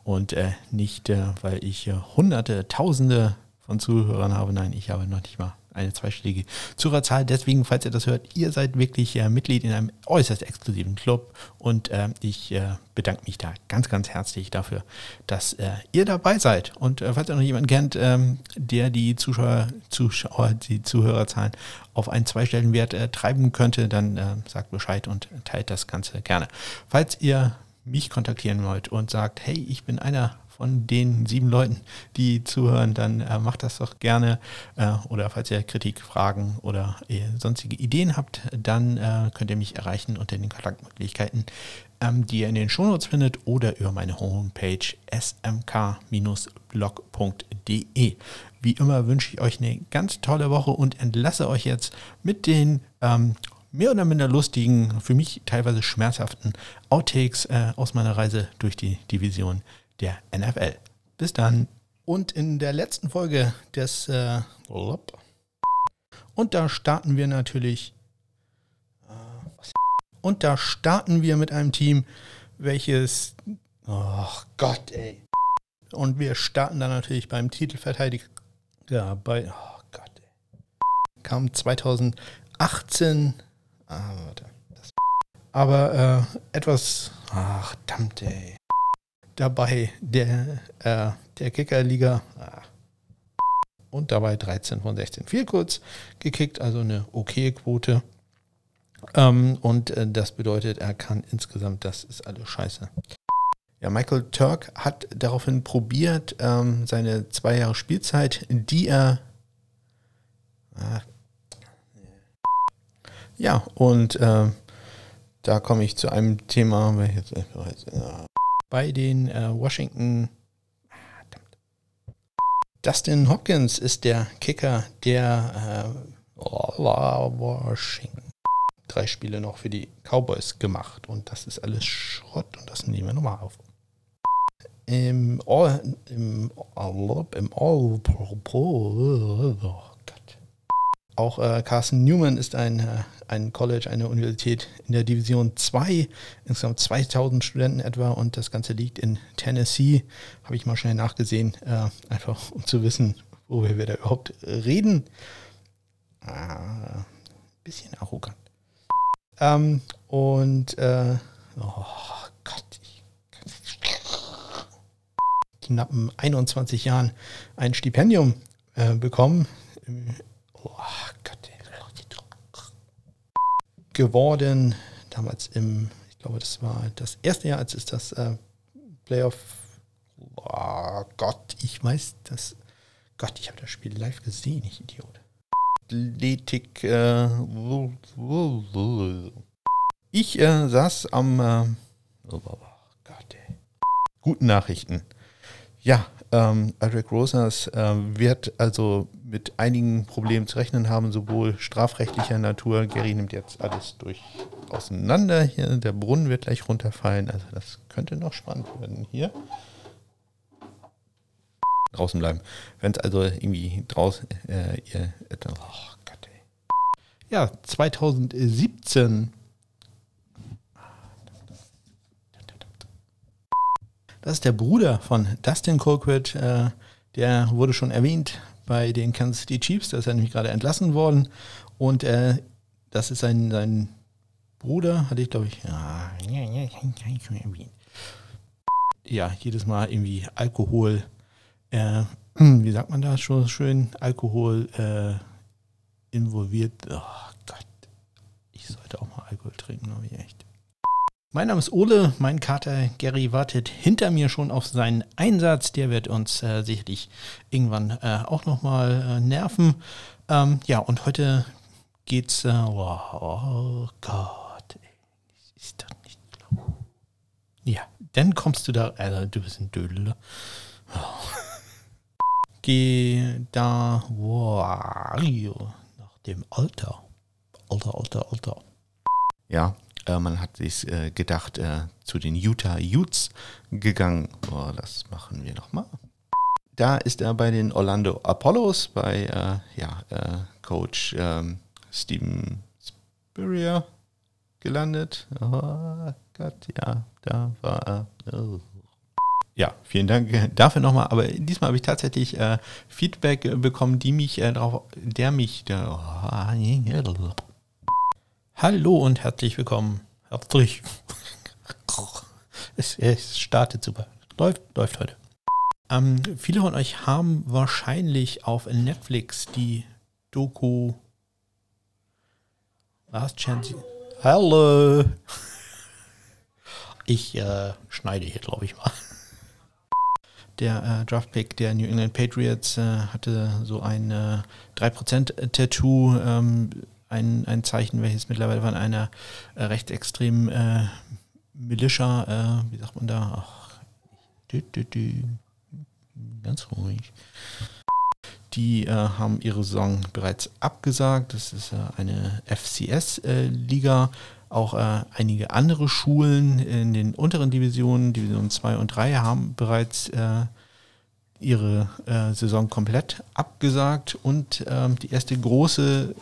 und äh, nicht, äh, weil ich äh, hunderte, tausende von Zuhörern habe. Nein, ich habe noch nicht mal eine zweistellige Zuhörerzahl. Deswegen, falls ihr das hört, ihr seid wirklich äh, Mitglied in einem äußerst exklusiven Club und äh, ich äh, bedanke mich da ganz, ganz herzlich dafür, dass äh, ihr dabei seid. Und äh, falls ihr noch jemanden kennt, ähm, der die Zuschauer, Zuschauer, die Zuhörerzahlen auf einen zweistelligen Wert äh, treiben könnte, dann sagt Bescheid und teilt das Ganze gerne. Falls ihr mich kontaktieren wollt und sagt, hey, ich bin einer von den sieben Leuten, die zuhören, dann äh, macht das doch gerne. Äh, oder falls ihr Kritik, Fragen oder äh, sonstige Ideen habt, dann äh, könnt ihr mich erreichen unter den Kontaktmöglichkeiten, ähm, die ihr in den Shownotes findet oder über meine Homepage smk-blog.de. Wie immer wünsche ich euch eine ganz tolle Woche und entlasse euch jetzt mit den ähm, mehr oder minder lustigen, für mich teilweise schmerzhaften Outtakes äh, aus meiner Reise durch die Division der NFL. Bis dann. Und in der letzten Folge des äh, und da starten wir natürlich äh, und da starten wir mit einem Team, welches oh Gott, ey. Und wir starten dann natürlich beim Titelverteidiger ja, bei oh Gott, ey. Kam 2018 ah, warte, das, aber äh, etwas ach verdammt, ey dabei der, äh, der Kickerliga. Und dabei 13 von 16. Viel kurz gekickt, also eine okay Quote. Ähm, und äh, das bedeutet, er kann insgesamt, das ist alles scheiße. Ja, Michael Turk hat daraufhin probiert, ähm, seine zwei Jahre Spielzeit, die er. Ah, ja, und äh, da komme ich zu einem Thema, welches, äh, bei den äh, Washington. Dustin Hopkins ist der Kicker der äh, Washington. Drei Spiele noch für die Cowboys gemacht und das ist alles Schrott und das nehmen wir nochmal auf. Im All, im, im All, oh auch äh, Carson Newman ist ein, äh, ein College, eine Universität in der Division 2, insgesamt 2000 Studenten etwa und das Ganze liegt in Tennessee. Habe ich mal schnell nachgesehen, äh, einfach um zu wissen, worüber wir da überhaupt reden. Ah, bisschen arrogant. Ähm, und, äh, oh Gott, ich knappen 21 Jahren ein Stipendium äh, bekommen oh Gott, geworden. Damals im, ich glaube, das war das erste Jahr, als es das äh, Playoff. Oh Gott, ich weiß das. Gott, ich habe das Spiel live gesehen, ich Idiot. Athletik. Äh, ich äh, saß am. Äh, oh Gott, ey. Guten Nachrichten. Ja, ähm, Aldrich Rosas äh, wird also mit einigen Problemen zu rechnen haben, sowohl strafrechtlicher Natur. Gary nimmt jetzt alles durch auseinander. Hier, der Brunnen wird gleich runterfallen. Also das könnte noch spannend werden hier. Draußen bleiben. Wenn es also irgendwie draußen äh, ihr, oh Gott, ey. Ja, 2017 Das ist der Bruder von Dustin Colquitt. Äh, der wurde schon erwähnt bei den Kansas City Chiefs. Da ist er nämlich gerade entlassen worden. Und äh, das ist sein, sein Bruder, hatte ich glaube ich. Ja, ja, jedes Mal irgendwie Alkohol. Äh, wie sagt man da schon schön, Alkohol äh, involviert. Oh Gott, ich sollte auch mal Alkohol trinken, ich echt. Mein Name ist Ole, mein Kater Gary wartet hinter mir schon auf seinen Einsatz. Der wird uns äh, sicherlich irgendwann äh, auch nochmal äh, nerven. Ähm, ja, und heute geht's. Äh, oh, oh Gott, das ist doch nicht klar. Ja, dann kommst du da. Also, du bist ein Dödel. Oh. Geh da. Wow, nach dem Alter. Alter, Alter, Alter.
Ja, man hat sich äh, gedacht, äh, zu den Utah Utes gegangen. Oh, das machen wir nochmal. Da ist er bei den Orlando Apollos, bei äh, ja, äh, Coach ähm, Steven Spurrier gelandet. Oh Gott, ja, da war er. Oh. Ja, vielen Dank dafür nochmal. Aber diesmal habe ich tatsächlich äh, Feedback bekommen, die mich äh, darauf, der mich, der, oh,
Hallo und herzlich willkommen. Herzlich. Es, startet super. Läuft, läuft heute. Ähm, viele von euch haben wahrscheinlich auf Netflix die Doku Last Chance. Hallo. Ich äh, schneide hier, glaube ich mal. Der äh, Draftpick der New England Patriots äh, hatte so ein äh, 3%-Tattoo ähm, ein, ein Zeichen, welches mittlerweile von einer äh, rechtsextremen äh, Militia, äh, wie sagt man da? Ach, dü, dü, dü, ganz ruhig. Die äh, haben ihre Saison bereits abgesagt. Das ist äh, eine FCS-Liga. Äh, Auch einige andere Schulen in den unteren Divisionen, Division 2 und 3, haben bereits ihre Saison komplett abgesagt. Und ähm, die erste große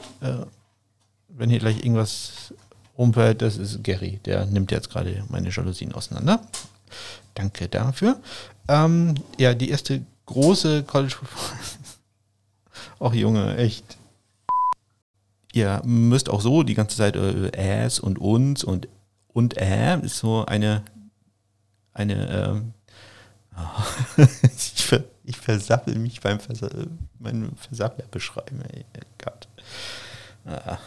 wenn hier gleich irgendwas umfällt, das ist Gary. Der nimmt jetzt gerade meine Jalousien auseinander. Danke dafür. Ähm, ja, die erste große College Ach Junge, echt. Ihr müsst auch so die ganze Zeit äh, Äs und uns und und äh ist so eine eine ähm, ich, ver, ich versappel mich beim Versa meinem Versappler beschreiben. Ey, Gott. Ah.